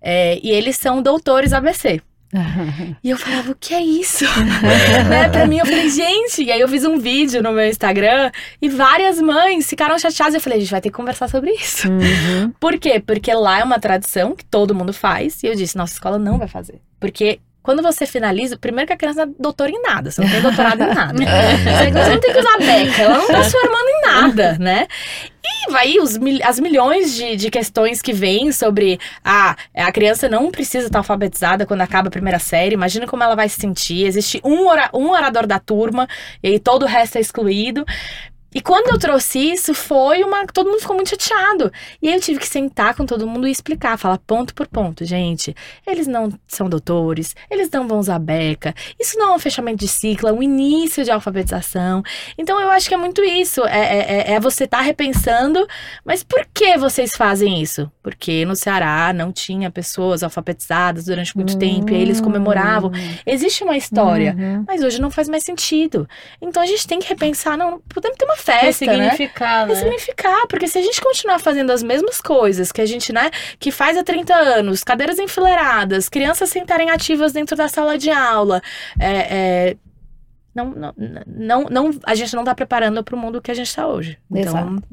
é, e eles são doutores ABC. E eu falava, o que é isso? né? Pra mim, eu falei, gente. E aí eu fiz um vídeo no meu Instagram e várias mães ficaram chateadas. Eu falei, a gente vai ter que conversar sobre isso. Uhum. Por quê? Porque lá é uma tradição que todo mundo faz. E eu disse, nossa escola não vai fazer. Porque quando você finaliza, primeiro que a criança não é doutora em nada, você não tem doutorado em nada. Segundo, você não tem que usar beca, ela não tá se formando em nada, né? E vai os, as milhões de, de questões que vêm sobre ah, a criança não precisa estar alfabetizada quando acaba a primeira série, imagina como ela vai se sentir. Existe um, ora- um orador da turma, e todo o resto é excluído. E quando eu trouxe isso, foi uma. Todo mundo ficou muito chateado. E aí eu tive que sentar com todo mundo e explicar, falar ponto por ponto. Gente, eles não são doutores, eles não vão usar beca. Isso não é um fechamento de ciclo, é um início de alfabetização. Então eu acho que é muito isso. É, é, é, é você estar tá repensando, mas por que vocês fazem isso? Porque no Ceará não tinha pessoas alfabetizadas durante muito tempo, e aí eles comemoravam. Hum. Existe uma história, uhum. mas hoje não faz mais sentido. Então a gente tem que repensar, não, podemos ter uma festa, né? Ressignificar, né? Ressignificar, porque se a gente continuar fazendo as mesmas coisas que a gente, né, que faz há 30 anos, cadeiras enfileiradas, crianças sentarem ativas dentro da sala de aula, é, é, não, não, não, não, a gente não está preparando para o mundo que a gente está hoje. Então, Exato.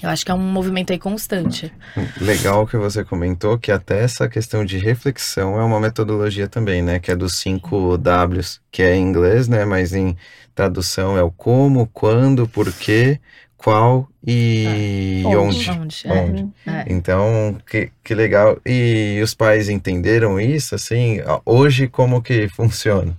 Eu acho que é um movimento aí constante. Legal que você comentou que até essa questão de reflexão é uma metodologia também, né? Que é dos cinco Ws, que é em inglês, né? Mas em tradução é o como, quando, porquê, qual e é. onde. Onde. onde. É. é. Então, que, que legal. E os pais entenderam isso, assim? Hoje, como que funciona?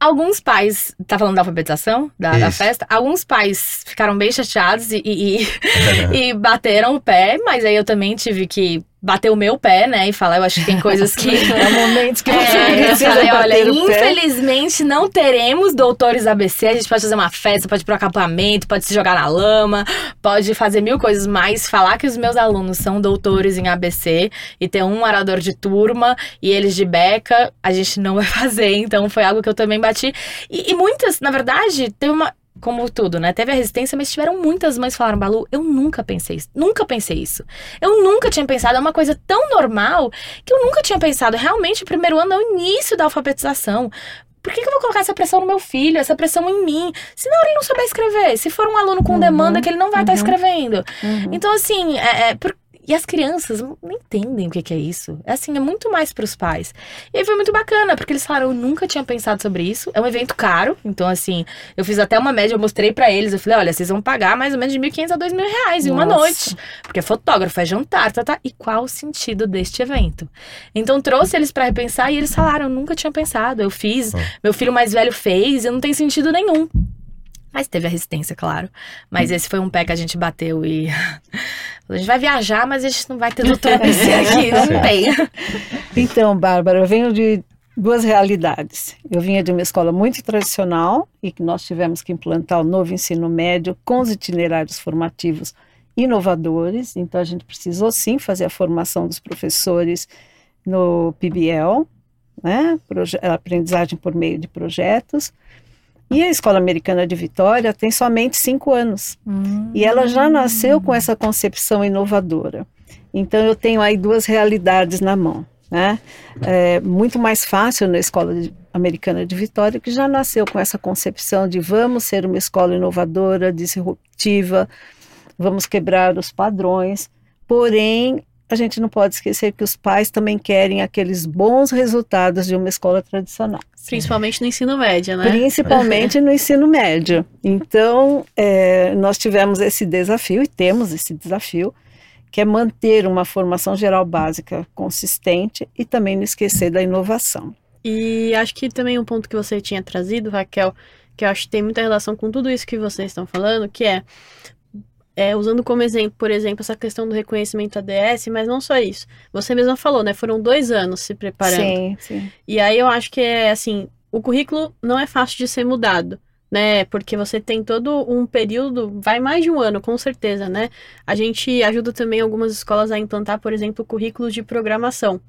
Alguns pais, tá falando da alfabetização, da, da festa, alguns pais ficaram bem chateados e, e, e, bateram o pé, mas aí eu também tive que bater o meu pé, né, e falar, eu acho que tem coisas que... Há momentos que é, você precisa falei, olha, infelizmente não teremos doutores ABC, a gente pode fazer uma festa, pode ir pro acampamento, pode se jogar na lama, pode fazer mil coisas, mas falar que os meus alunos são doutores em ABC e ter um orador de turma e eles de beca, a gente não vai fazer, então foi algo que eu também bati. E, e muitas, na verdade, teve uma como tudo, né? Teve a resistência, mas tiveram muitas mães que falaram, Balu, eu nunca pensei isso. Nunca pensei isso. Eu nunca tinha pensado, é uma coisa tão normal que eu nunca tinha pensado. Realmente, o primeiro ano é o início da alfabetização. Por que, que, eu vou colocar essa pressão no meu filho, essa pressão em mim? Se não ele não souber escrever, se for um aluno com uhum, demanda que ele não vai estar uhum, tá escrevendo. Uhum. Então, assim, é, é, por, e as crianças não entendem o que, que é isso. É assim, é muito mais para os pais. E aí foi muito bacana, porque eles falaram, eu nunca tinha pensado sobre isso. É um evento caro, então assim, eu fiz até uma média, eu mostrei para eles. Eu falei, olha, vocês vão pagar mais ou menos de 1.500 a 2.000 reais em uma noite. Porque é fotógrafo, é jantar, tá, tá. E qual o sentido deste evento? Então trouxe eles para repensar e eles falaram, eu nunca tinha pensado. Eu fiz, meu filho mais velho fez e não tem sentido nenhum. Mas teve a resistência, claro. Mas esse foi um pé que a gente bateu e. a gente vai viajar, mas a gente não vai ter doutor PC aqui, não tem. Então, Bárbara, eu venho de duas realidades. Eu vinha de uma escola muito tradicional e que nós tivemos que implantar o novo ensino médio com os itinerários formativos inovadores. Então, a gente precisou sim fazer a formação dos professores no PBL, né? aprendizagem por meio de projetos. E a Escola Americana de Vitória tem somente cinco anos. Hum. E ela já nasceu com essa concepção inovadora. Então eu tenho aí duas realidades na mão. Né? É muito mais fácil na Escola Americana de Vitória, que já nasceu com essa concepção de vamos ser uma escola inovadora, disruptiva, vamos quebrar os padrões. Porém, a gente não pode esquecer que os pais também querem aqueles bons resultados de uma escola tradicional. Principalmente no ensino médio, né? Principalmente no ensino médio. Então, é, nós tivemos esse desafio e temos esse desafio, que é manter uma formação geral básica consistente e também não esquecer da inovação. E acho que também um ponto que você tinha trazido, Raquel, que eu acho que tem muita relação com tudo isso que vocês estão falando, que é é, usando como exemplo, por exemplo, essa questão do reconhecimento ADS, mas não só isso. Você mesma falou, né? Foram dois anos se preparando. Sim, sim. E aí eu acho que é assim, o currículo não é fácil de ser mudado, né? Porque você tem todo um período, vai mais de um ano, com certeza, né? A gente ajuda também algumas escolas a implantar, por exemplo, currículos de programação.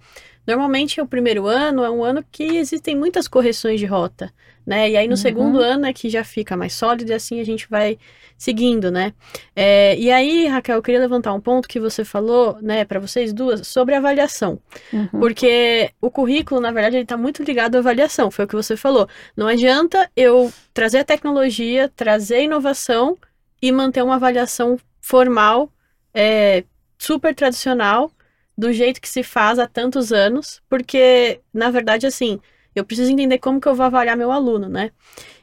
Normalmente o primeiro ano é um ano que existem muitas correções de rota, né? E aí no uhum. segundo ano é que já fica mais sólido e assim a gente vai seguindo, né? É, e aí, Raquel, eu queria levantar um ponto que você falou, né, para vocês duas, sobre avaliação. Uhum. Porque o currículo, na verdade, ele tá muito ligado à avaliação, foi o que você falou. Não adianta eu trazer a tecnologia, trazer a inovação e manter uma avaliação formal, é, super tradicional, do jeito que se faz há tantos anos, porque, na verdade, assim, eu preciso entender como que eu vou avaliar meu aluno, né?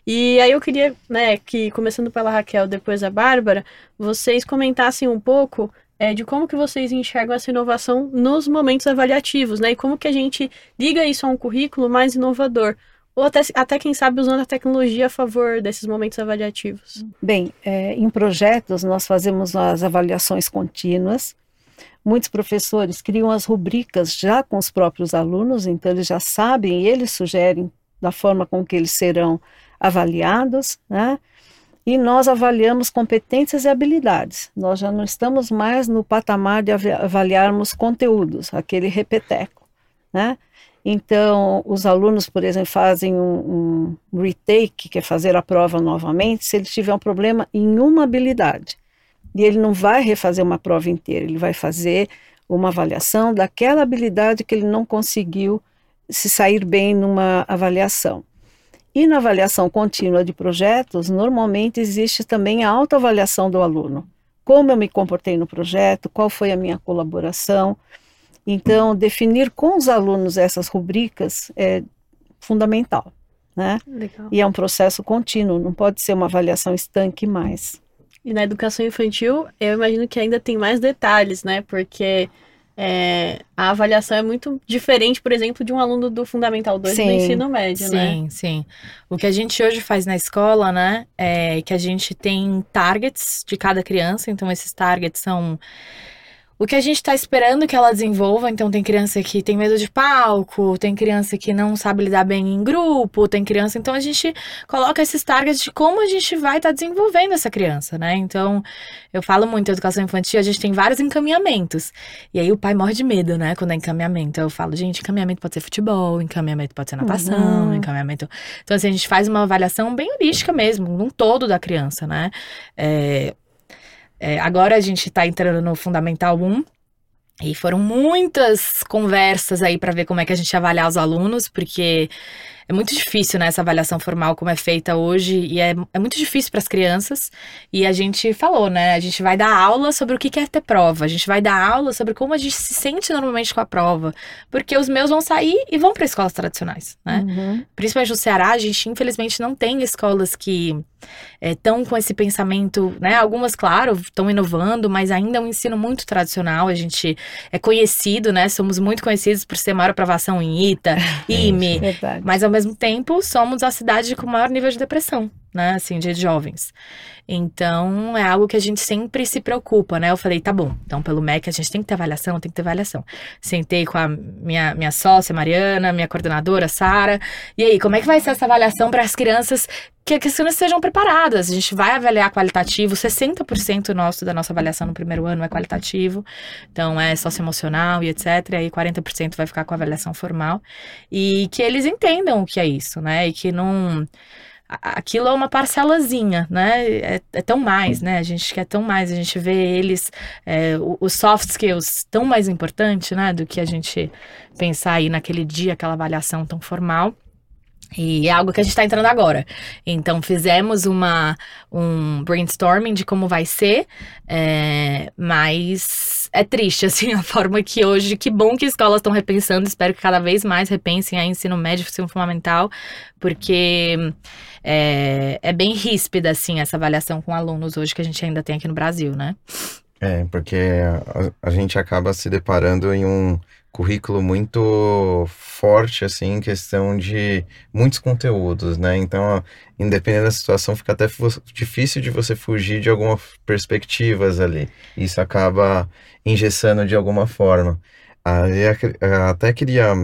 E aí eu queria, né, que começando pela Raquel, depois a Bárbara, vocês comentassem um pouco é, de como que vocês enxergam essa inovação nos momentos avaliativos, né? E como que a gente liga isso a um currículo mais inovador. Ou até, até quem sabe, usando a tecnologia a favor desses momentos avaliativos. Bem, é, em projetos nós fazemos as avaliações contínuas. Muitos professores criam as rubricas já com os próprios alunos, então eles já sabem e eles sugerem da forma com que eles serão avaliados, né? E nós avaliamos competências e habilidades. Nós já não estamos mais no patamar de avaliarmos conteúdos, aquele repeteco, né? Então, os alunos, por exemplo, fazem um, um retake, que é fazer a prova novamente, se ele tiver um problema em uma habilidade. E ele não vai refazer uma prova inteira, ele vai fazer uma avaliação daquela habilidade que ele não conseguiu se sair bem numa avaliação. E na avaliação contínua de projetos, normalmente existe também a autoavaliação do aluno. Como eu me comportei no projeto, qual foi a minha colaboração. Então, definir com os alunos essas rubricas é fundamental. Né? Legal. E é um processo contínuo, não pode ser uma avaliação estanque mais. E na educação infantil, eu imagino que ainda tem mais detalhes, né? Porque é, a avaliação é muito diferente, por exemplo, de um aluno do Fundamental 2 do ensino médio, sim, né? Sim, sim. O que a gente hoje faz na escola, né, é que a gente tem targets de cada criança, então esses targets são o que a gente está esperando que ela desenvolva. Então, tem criança que tem medo de palco, tem criança que não sabe lidar bem em grupo, tem criança. Então, a gente coloca esses targets de como a gente vai estar tá desenvolvendo essa criança, né? Então, eu falo muito em educação infantil, a gente tem vários encaminhamentos. E aí, o pai morre de medo, né? Quando é encaminhamento. Eu falo, gente, encaminhamento pode ser futebol, encaminhamento pode ser natação, uhum. encaminhamento. Então, assim, a gente faz uma avaliação bem holística mesmo, num todo da criança, né? É, é, agora a gente está entrando no Fundamental 1. E foram muitas conversas aí para ver como é que a gente ia avaliar os alunos, porque é muito difícil, né, essa avaliação formal como é feita hoje, e é, é muito difícil para as crianças. E a gente falou, né, a gente vai dar aula sobre o que é ter prova, a gente vai dar aula sobre como a gente se sente normalmente com a prova, porque os meus vão sair e vão para escolas tradicionais, né? Uhum. Principalmente no Ceará, a gente infelizmente não tem escolas que estão é, com esse pensamento, né? Algumas, claro, estão inovando, mas ainda é um ensino muito tradicional. A gente é conhecido, né? Somos muito conhecidos por ser maior aprovação em ITA, IME, é mas ao mesmo mesmo tempo, somos a cidade com maior nível de depressão, né? Assim, de jovens. Então, é algo que a gente sempre se preocupa, né? Eu falei, tá bom, então pelo MEC a gente tem que ter avaliação, tem que ter avaliação. Sentei com a minha, minha sócia, Mariana, minha coordenadora, Sara. E aí, como é que vai ser essa avaliação para as crianças que, as crianças sejam preparadas. A gente vai avaliar qualitativo, 60% nosso da nossa avaliação no primeiro ano é qualitativo, então é socioemocional e etc. E aí 40% vai ficar com avaliação formal. E que eles entendam o que é isso, né? E que não aquilo é uma parcelazinha, né? É, é, tão mais, né? A gente quer tão mais, a gente vê eles, é, os soft skills tão mais importante, né? Do que a gente pensar aí naquele dia, aquela avaliação tão formal. E é algo que a gente está entrando agora. Então, fizemos uma, um brainstorming de como vai ser, é, mas é triste, assim, a forma que hoje. Que bom que escolas estão repensando, espero que cada vez mais repensem a ensino médio, ensino fundamental, porque é, é bem ríspida, assim, essa avaliação com alunos hoje que a gente ainda tem aqui no Brasil, né? É, porque a, a gente acaba se deparando em um currículo muito forte, assim, em questão de muitos conteúdos, né? Então, independente da situação, fica até difícil de você fugir de algumas perspectivas ali. Isso acaba engessando de alguma forma. Aí, até queria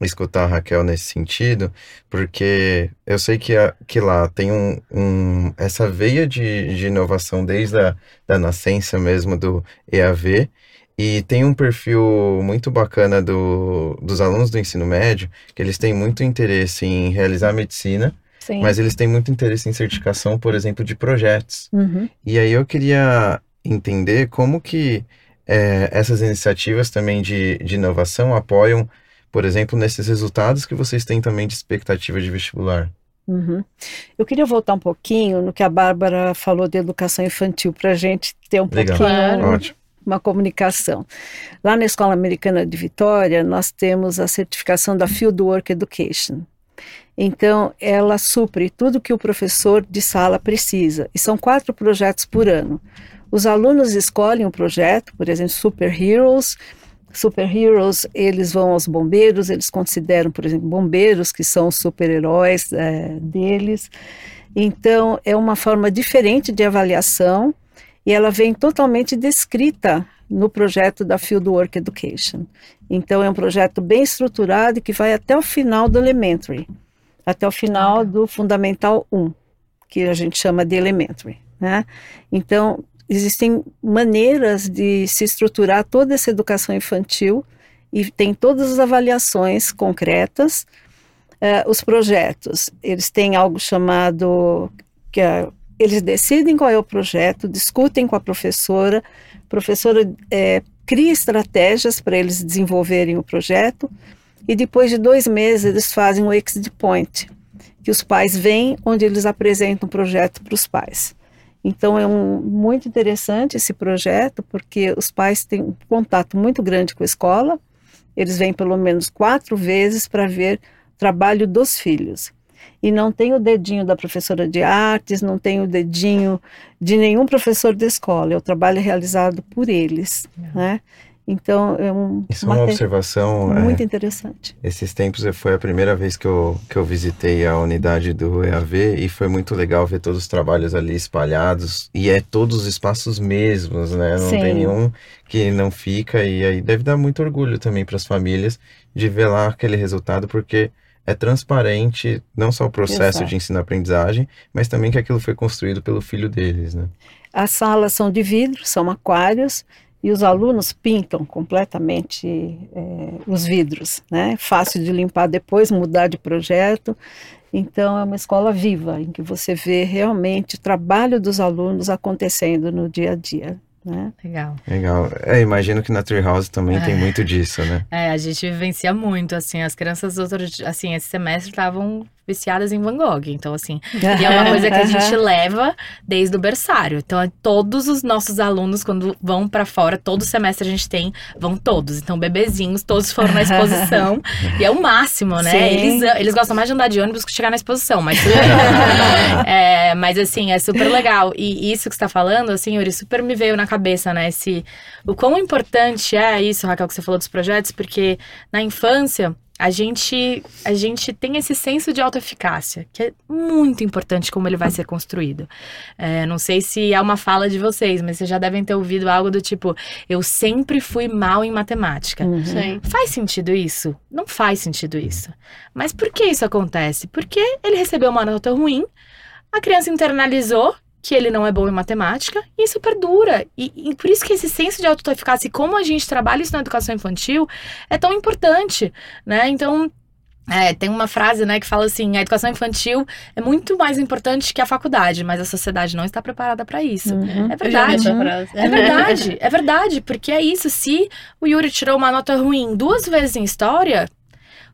escutar a Raquel nesse sentido, porque eu sei que, a, que lá tem um, um, essa veia de, de inovação desde a da nascença mesmo do EAV, e tem um perfil muito bacana do, dos alunos do ensino médio, que eles têm muito interesse em realizar medicina, Sim. mas eles têm muito interesse em certificação, por exemplo, de projetos. Uhum. E aí eu queria entender como que é, essas iniciativas também de, de inovação apoiam, por exemplo, nesses resultados que vocês têm também de expectativa de vestibular. Uhum. Eu queria voltar um pouquinho no que a Bárbara falou de educação infantil, para a gente ter um Legal. pouquinho Ótimo uma comunicação. Lá na Escola Americana de Vitória, nós temos a certificação da Fieldwork Education. Então, ela supre tudo que o professor de sala precisa. E são quatro projetos por ano. Os alunos escolhem um projeto, por exemplo, Super Heroes, superheroes, eles vão aos bombeiros, eles consideram, por exemplo, bombeiros que são os super-heróis é, deles. Então, é uma forma diferente de avaliação e ela vem totalmente descrita no projeto da Fieldwork Education. Então, é um projeto bem estruturado que vai até o final do Elementary, até o final do Fundamental 1, que a gente chama de Elementary. Né? Então, existem maneiras de se estruturar toda essa educação infantil e tem todas as avaliações concretas. Uh, os projetos, eles têm algo chamado que é, eles decidem qual é o projeto, discutem com a professora, a professora é, cria estratégias para eles desenvolverem o projeto e depois de dois meses eles fazem o exit point, que os pais vêm onde eles apresentam o projeto para os pais. Então é um, muito interessante esse projeto, porque os pais têm um contato muito grande com a escola, eles vêm pelo menos quatro vezes para ver o trabalho dos filhos. E não tem o dedinho da professora de artes, não tem o dedinho de nenhum professor da escola, é o trabalho realizado por eles, né? Então, é um, Isso é uma observação muito é, interessante. Esses tempos foi a primeira vez que eu, que eu visitei a unidade do EAV e foi muito legal ver todos os trabalhos ali espalhados e é todos os espaços mesmos, né? Não Sim. tem nenhum que não fica e aí deve dar muito orgulho também para as famílias de ver lá aquele resultado porque é transparente não só o processo Exato. de ensino-aprendizagem, mas também que aquilo foi construído pelo filho deles, né? As salas são de vidro, são aquários e os alunos pintam completamente é, os vidros, né? Fácil de limpar depois, mudar de projeto. Então, é uma escola viva, em que você vê realmente o trabalho dos alunos acontecendo no dia a dia. Né? Legal. Legal. É, imagino que na Treehouse também é. tem muito disso, né? É, a gente vivencia muito, assim, as crianças, assim, esse semestre estavam viciadas em Van Gogh. Então, assim, e é uma coisa que a gente leva desde o berçário. Então, é todos os nossos alunos, quando vão para fora, todo semestre a gente tem, vão todos. Então, bebezinhos, todos foram na exposição. e é o máximo, né? Eles, eles gostam mais de andar de ônibus que chegar na exposição, mas é, Mas, assim, é super legal. E isso que você tá falando, assim, Yuri, super me veio na cabeça, né? Esse, o quão importante é isso, Raquel, que você falou dos projetos, porque na infância a gente, a gente tem esse senso de autoeficácia, que é muito importante como ele vai ser construído. É, não sei se é uma fala de vocês, mas vocês já devem ter ouvido algo do tipo: eu sempre fui mal em matemática. Uhum. Faz sentido isso? Não faz sentido isso. Mas por que isso acontece? Porque ele recebeu uma nota ruim, a criança internalizou que ele não é bom em matemática, e isso perdura. E, e por isso que esse senso de autoeficácia e como a gente trabalha isso na educação infantil é tão importante, né? Então, é, tem uma frase, né, que fala assim: a educação infantil é muito mais importante que a faculdade, mas a sociedade não está preparada para isso. Uhum. É verdade. É verdade, é verdade, porque é isso. Se o Yuri tirou uma nota ruim duas vezes em história,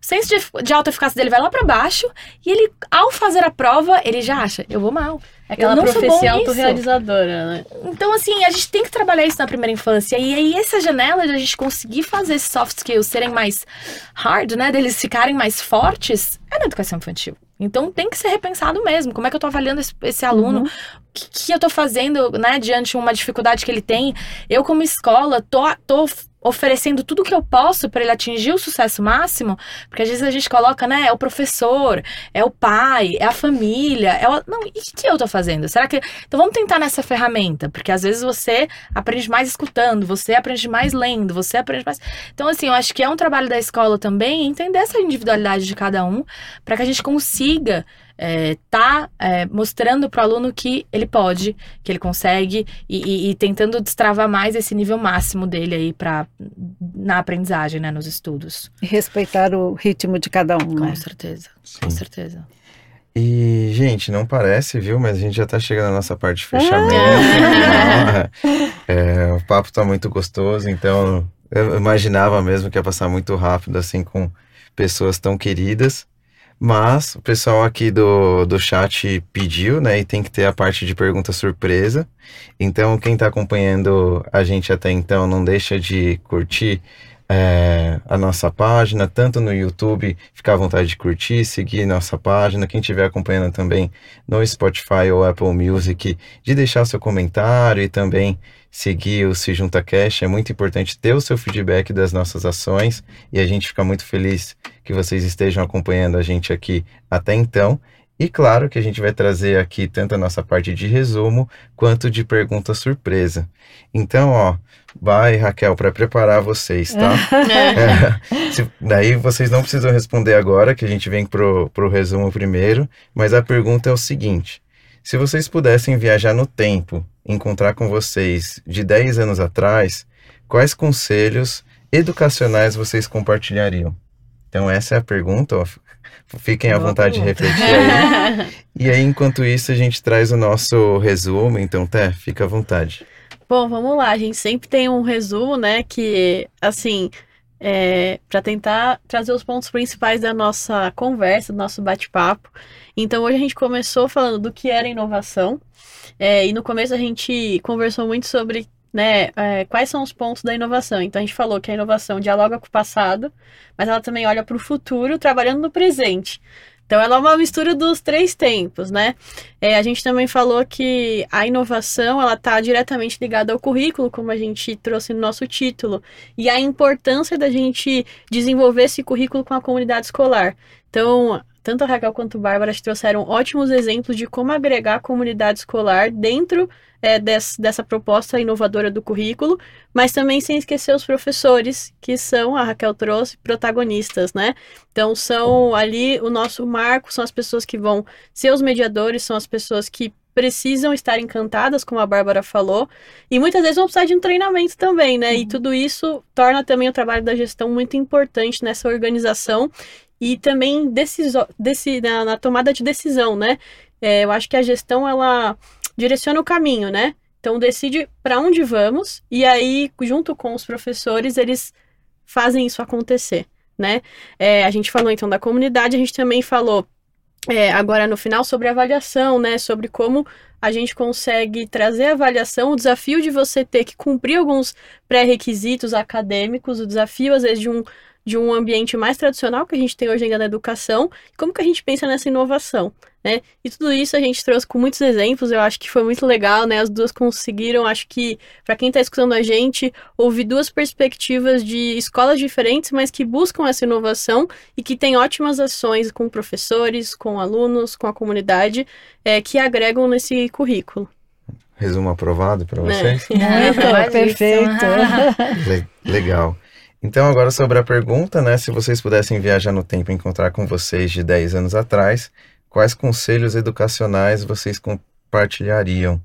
o senso de, de autoeficácia dele vai lá para baixo e ele, ao fazer a prova, ele já acha: eu vou mal. É aquela profecia autorrealizadora, né? Então, assim, a gente tem que trabalhar isso na primeira infância. E aí, essa janela de a gente conseguir fazer esses soft skills serem mais hard, né? Deles ficarem mais fortes, é na educação infantil. Então tem que ser repensado mesmo. Como é que eu tô avaliando esse, esse aluno? Uhum. O que, que, eu tô fazendo, né, diante de uma dificuldade que ele tem? Eu, como escola, tô, tô oferecendo tudo que eu posso para ele atingir o sucesso máximo, porque às vezes a gente coloca, né, é o professor, é o pai, é a família, é o... não, e o que eu tô fazendo? Será que então vamos tentar nessa ferramenta, porque às vezes você aprende mais escutando, você aprende mais lendo, você aprende mais. Então assim, eu acho que é um trabalho da escola também entender essa individualidade de cada um, para que a gente consiga é, tá é, mostrando para o aluno que ele pode, que ele consegue e, e, e, tentando destravar mais esse nível máximo dele aí para na aprendizagem, né, nos estudos. E respeitar o ritmo de cada um, com né? certeza, Sim. com certeza. E, gente, não parece, viu? Mas a gente já tá chegando na nossa parte de fechamento. Ah! é, o papo tá muito gostoso, então eu imaginava mesmo que ia passar muito rápido, assim, com pessoas tão queridas. Mas o pessoal aqui do, do chat pediu, né? E tem que ter a parte de pergunta surpresa. Então, quem está acompanhando a gente até então, não deixa de curtir é, a nossa página, tanto no YouTube, ficar à vontade de curtir, seguir nossa página. Quem estiver acompanhando também no Spotify ou Apple Music, de deixar seu comentário e também seguir o Se Junta Cash. É muito importante ter o seu feedback das nossas ações e a gente fica muito feliz que vocês estejam acompanhando a gente aqui até então. E claro que a gente vai trazer aqui tanto a nossa parte de resumo quanto de pergunta surpresa. Então, ó, vai, Raquel, para preparar vocês, tá? é, se, daí vocês não precisam responder agora, que a gente vem pro, pro resumo primeiro, mas a pergunta é o seguinte: se vocês pudessem viajar no tempo, encontrar com vocês de 10 anos atrás, quais conselhos educacionais vocês compartilhariam? Então, essa é a pergunta, ó. Fiquem à vontade de refletir aí. e aí, enquanto isso, a gente traz o nosso resumo. Então, Té, fica à vontade. Bom, vamos lá. A gente sempre tem um resumo, né? Que, assim, é, para tentar trazer os pontos principais da nossa conversa, do nosso bate-papo. Então, hoje a gente começou falando do que era inovação. É, e no começo a gente conversou muito sobre né, é, quais são os pontos da inovação. Então a gente falou que a inovação dialoga com o passado, mas ela também olha para o futuro, trabalhando no presente. Então ela é uma mistura dos três tempos, né? É, a gente também falou que a inovação ela está diretamente ligada ao currículo, como a gente trouxe no nosso título, e a importância da gente desenvolver esse currículo com a comunidade escolar. Então, tanto a Raquel quanto a Bárbara trouxeram ótimos exemplos de como agregar a comunidade escolar dentro é, desse, dessa proposta inovadora do currículo, mas também sem esquecer os professores, que são, a Raquel trouxe, protagonistas, né? Então, são ali o nosso marco, são as pessoas que vão ser os mediadores, são as pessoas que precisam estar encantadas, como a Bárbara falou, e muitas vezes vão precisar de um treinamento também, né? Uhum. E tudo isso torna também o trabalho da gestão muito importante nessa organização e também deciso, desse, na, na tomada de decisão, né? É, eu acho que a gestão, ela direciona o caminho, né? Então decide para onde vamos e aí junto com os professores eles fazem isso acontecer, né? É, a gente falou então da comunidade, a gente também falou é, agora no final sobre avaliação, né? Sobre como a gente consegue trazer avaliação, o desafio de você ter que cumprir alguns pré-requisitos acadêmicos, o desafio às vezes de um de um ambiente mais tradicional que a gente tem hoje ainda na educação, como que a gente pensa nessa inovação, né? E tudo isso a gente trouxe com muitos exemplos, eu acho que foi muito legal, né? As duas conseguiram, acho que para quem está escutando a gente, ouvir duas perspectivas de escolas diferentes, mas que buscam essa inovação e que têm ótimas ações com professores, com alunos, com a comunidade, é, que agregam nesse currículo. Resumo aprovado para né? vocês? É. Muito, perfeito. legal. Então, agora sobre a pergunta, né? Se vocês pudessem viajar no tempo e encontrar com vocês de 10 anos atrás, quais conselhos educacionais vocês compartilhariam?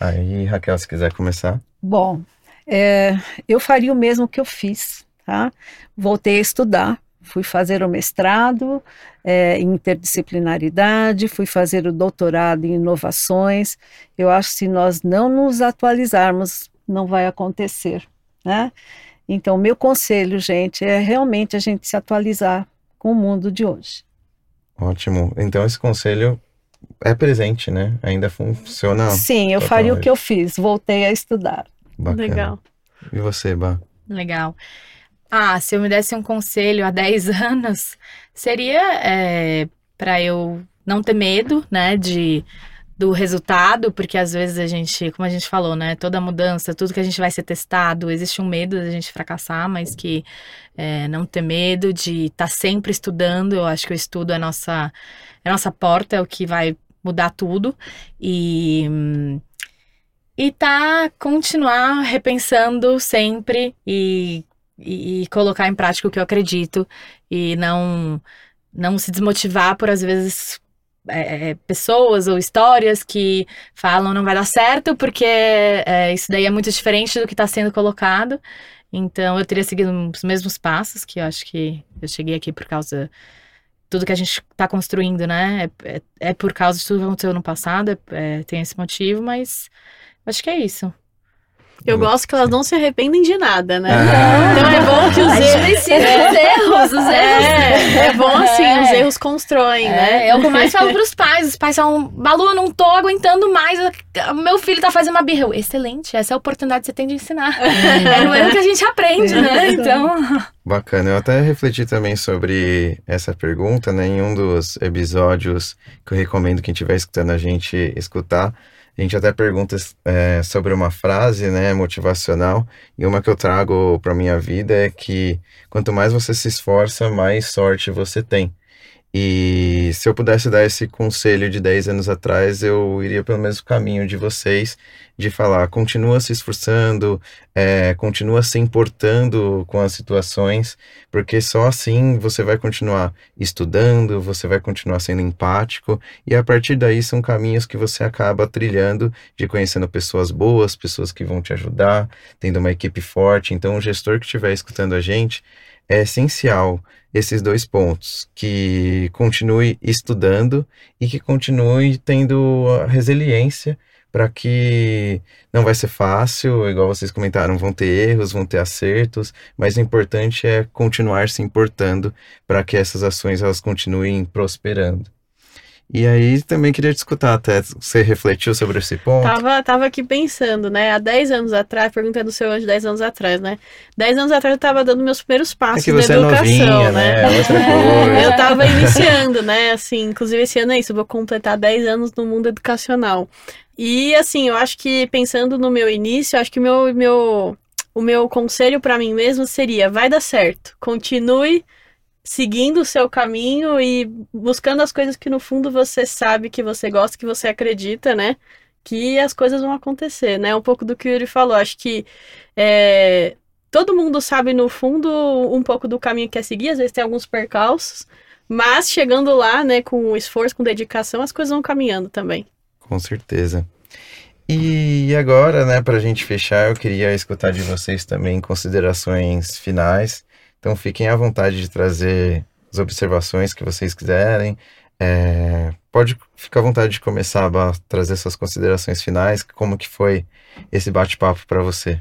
Aí, Raquel, se quiser começar. Bom, é, eu faria o mesmo que eu fiz, tá? Voltei a estudar, fui fazer o mestrado é, em interdisciplinaridade, fui fazer o doutorado em inovações. Eu acho que se nós não nos atualizarmos, não vai acontecer, né? Então, meu conselho, gente, é realmente a gente se atualizar com o mundo de hoje. Ótimo. Então, esse conselho é presente, né? Ainda funciona. Sim, eu faria o que eu fiz, voltei a estudar. Bacana. Legal. E você, Bá? Legal. Ah, se eu me desse um conselho há 10 anos, seria é, para eu não ter medo, né, de do resultado, porque às vezes a gente, como a gente falou, né, toda mudança, tudo que a gente vai ser testado, existe um medo da gente fracassar, mas que é, não ter medo de estar tá sempre estudando, eu acho que o estudo é nossa, é nossa porta, é o que vai mudar tudo, e e tá continuar repensando sempre e, e, e colocar em prática o que eu acredito e não não se desmotivar por às vezes é, é, pessoas ou histórias que falam não vai dar certo porque é, isso daí é muito diferente do que está sendo colocado. Então eu teria seguido os mesmos passos que eu acho que eu cheguei aqui por causa tudo que a gente está construindo, né? É, é, é, por causa de tudo que aconteceu no passado, é, tem esse motivo, mas acho que é isso. Eu gosto que elas não se arrependem de nada, né? Ah. Então é bom que os erros. precisa dos erros, os erros. É, é bom assim, É. os erros constroem, né? É, é o que eu mais falo pros pais. Os pais falam, Balu, eu não tô aguentando mais. Meu filho tá fazendo uma birra. Eu, Excelente, essa é a oportunidade que você tem de ensinar. É no erro que a gente aprende, né? Então. Bacana, eu até refleti também sobre essa pergunta, né? Em um dos episódios que eu recomendo quem estiver escutando a gente escutar, a gente até pergunta é, sobre uma frase, né, motivacional, e uma que eu trago para minha vida é que quanto mais você se esforça, mais sorte você tem. E se eu pudesse dar esse conselho de 10 anos atrás, eu iria pelo mesmo caminho de vocês, de falar, continua se esforçando, é, continua se importando com as situações, porque só assim você vai continuar estudando, você vai continuar sendo empático, e a partir daí são caminhos que você acaba trilhando, de conhecendo pessoas boas, pessoas que vão te ajudar, tendo uma equipe forte. Então, o gestor que estiver escutando a gente, é essencial esses dois pontos, que continue estudando e que continue tendo a resiliência para que não vai ser fácil, igual vocês comentaram, vão ter erros, vão ter acertos, mas o importante é continuar se importando para que essas ações elas continuem prosperando. E aí também queria te escutar até, você refletiu sobre esse ponto? Tava, tava aqui pensando, né? Há 10 anos atrás, perguntando o seu anjo 10 anos atrás, né? 10 anos atrás eu tava dando meus primeiros É passos que na é educação, novinha, né? né? Outra coisa. Eu tava iniciando, né? Assim, inclusive esse ano é isso, eu vou completar 10 anos no mundo educacional. E assim, eu acho que pensando no meu início, eu acho que o meu, meu, o meu conselho pra mim mesmo seria: vai dar certo. Continue seguindo o seu caminho e buscando as coisas que no fundo você sabe que você gosta, que você acredita, né? Que as coisas vão acontecer, né? Um pouco do que o Yuri falou. Acho que é, todo mundo sabe no fundo um pouco do caminho que quer seguir, às vezes tem alguns percalços, mas chegando lá, né, com esforço, com dedicação, as coisas vão caminhando também. Com certeza. E agora, né, para a gente fechar, eu queria escutar de vocês também considerações finais. Então fiquem à vontade de trazer as observações que vocês quiserem. É, pode ficar à vontade de começar a trazer suas considerações finais. Como que foi esse bate-papo para você?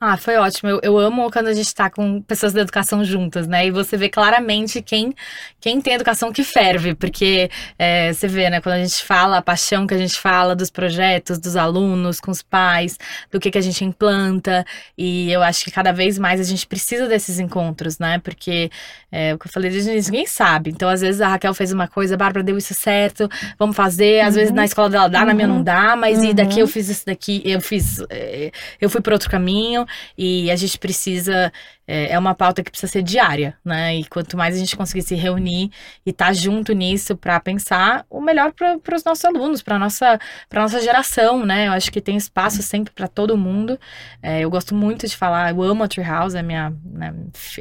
Ah, foi ótimo. Eu, eu amo quando a gente tá com pessoas da educação juntas, né? E você vê claramente quem, quem tem educação que ferve, porque é, você vê, né? Quando a gente fala, a paixão que a gente fala dos projetos, dos alunos, com os pais, do que, que a gente implanta. E eu acho que cada vez mais a gente precisa desses encontros, né? Porque é, o que eu falei desde início, ninguém sabe. Então, às vezes a Raquel fez uma coisa, a Bárbara deu isso certo, vamos fazer. Às vezes na escola dela dá, na minha não dá, mas e daqui eu fiz isso daqui, eu fiz, é, eu fui para outro caminho. E a gente precisa, é, é, uma pauta que precisa ser diária, né? E quanto mais a gente conseguir se reunir e estar tá junto nisso para pensar o melhor para os nossos alunos, para nossa para nossa geração, né? Eu acho que tem espaço sempre para todo mundo. É, eu gosto muito de falar, eu amo a Treehouse, é minha, né,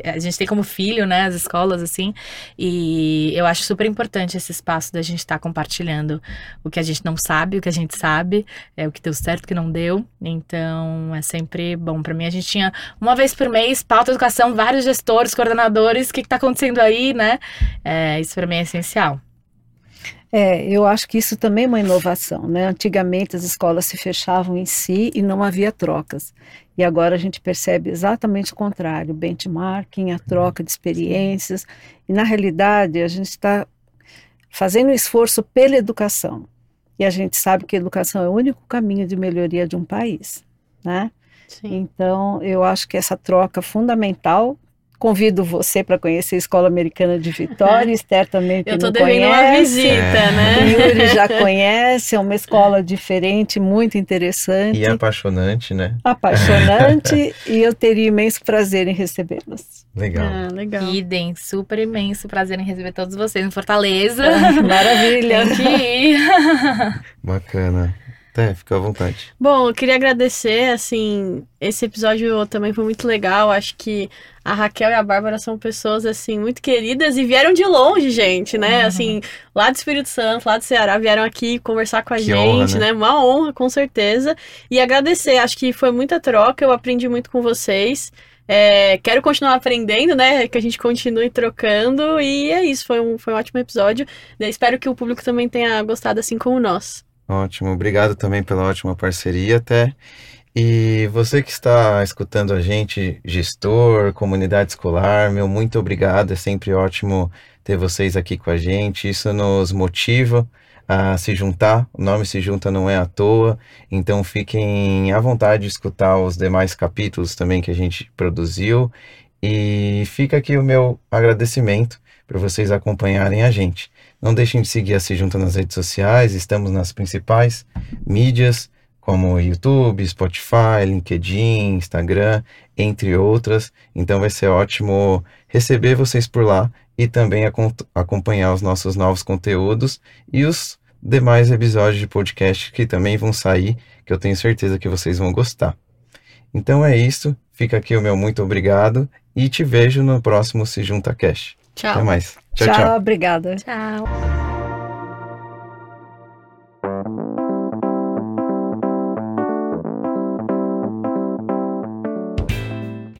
a gente tem como filho, né? As escolas assim, e eu acho super importante esse espaço da gente estar tá compartilhando o que a gente não sabe, o que a gente sabe, é o que deu certo, o que não deu. Então é sempre bom para mim. A gente tinha uma vez por mês pauta educação, vários gestores, coordenadores, o que está acontecendo aí, né? É, isso para mim é essencial. É, eu acho que isso também é uma inovação, né? Antigamente as escolas se fechavam em si e não havia trocas. E agora a gente percebe exatamente o contrário, benchmarking, a troca de experiências. E na realidade a gente está fazendo um esforço pela educação. E a gente sabe que a educação é o único caminho de melhoria de um país, né? Sim. Então, eu acho que essa troca fundamental. Convido você para conhecer a Escola Americana de Vitória, Esther também que Eu não devendo conhece. uma visita, né? O Yuri já conhece, é uma escola diferente, muito interessante, E apaixonante, né? apaixonante, e eu teria imenso prazer em recebê-los. Legal. Ah, legal. Idem, super imenso prazer em receber todos vocês em Fortaleza. Maravilha! Tenho que ir. Bacana. É, fica à vontade. Bom, eu queria agradecer, assim, esse episódio também foi muito legal. Acho que a Raquel e a Bárbara são pessoas, assim, muito queridas e vieram de longe, gente, né? Uhum. Assim, lá do Espírito Santo, lá do Ceará, vieram aqui conversar com a Que gente, honra, né? né? Uma honra, com certeza. E agradecer, acho que foi muita troca, eu aprendi muito com vocês. É, quero continuar aprendendo, né? Que a gente continue trocando. E é isso, foi um, foi um ótimo episódio. Eu espero que o público também tenha gostado, assim como nós. Ótimo. Obrigado também pela ótima parceria, até. E você que está escutando a gente, gestor, comunidade escolar, meu muito obrigado. É sempre ótimo ter vocês aqui com a gente. Isso nos motiva a se juntar. O nome Se Junta não é à toa. Então fiquem à vontade de escutar os demais capítulos também que a gente produziu. E fica aqui o meu agradecimento para vocês acompanharem a gente. Não deixem de seguir a Se Junta nas redes sociais, estamos nas principais mídias como YouTube, Spotify, LinkedIn, Instagram, entre outras. Então vai ser ótimo receber vocês por lá e também acompanhar os nossos novos conteúdos e os demais episódios de podcast que também vão sair, que eu tenho certeza que vocês vão gostar. Então é isso, fica aqui o meu muito obrigado e te vejo no próximo Se Junta Cash. Tchau. Até mais. Tchau, tchau. tchau. Obrigada. Tchau.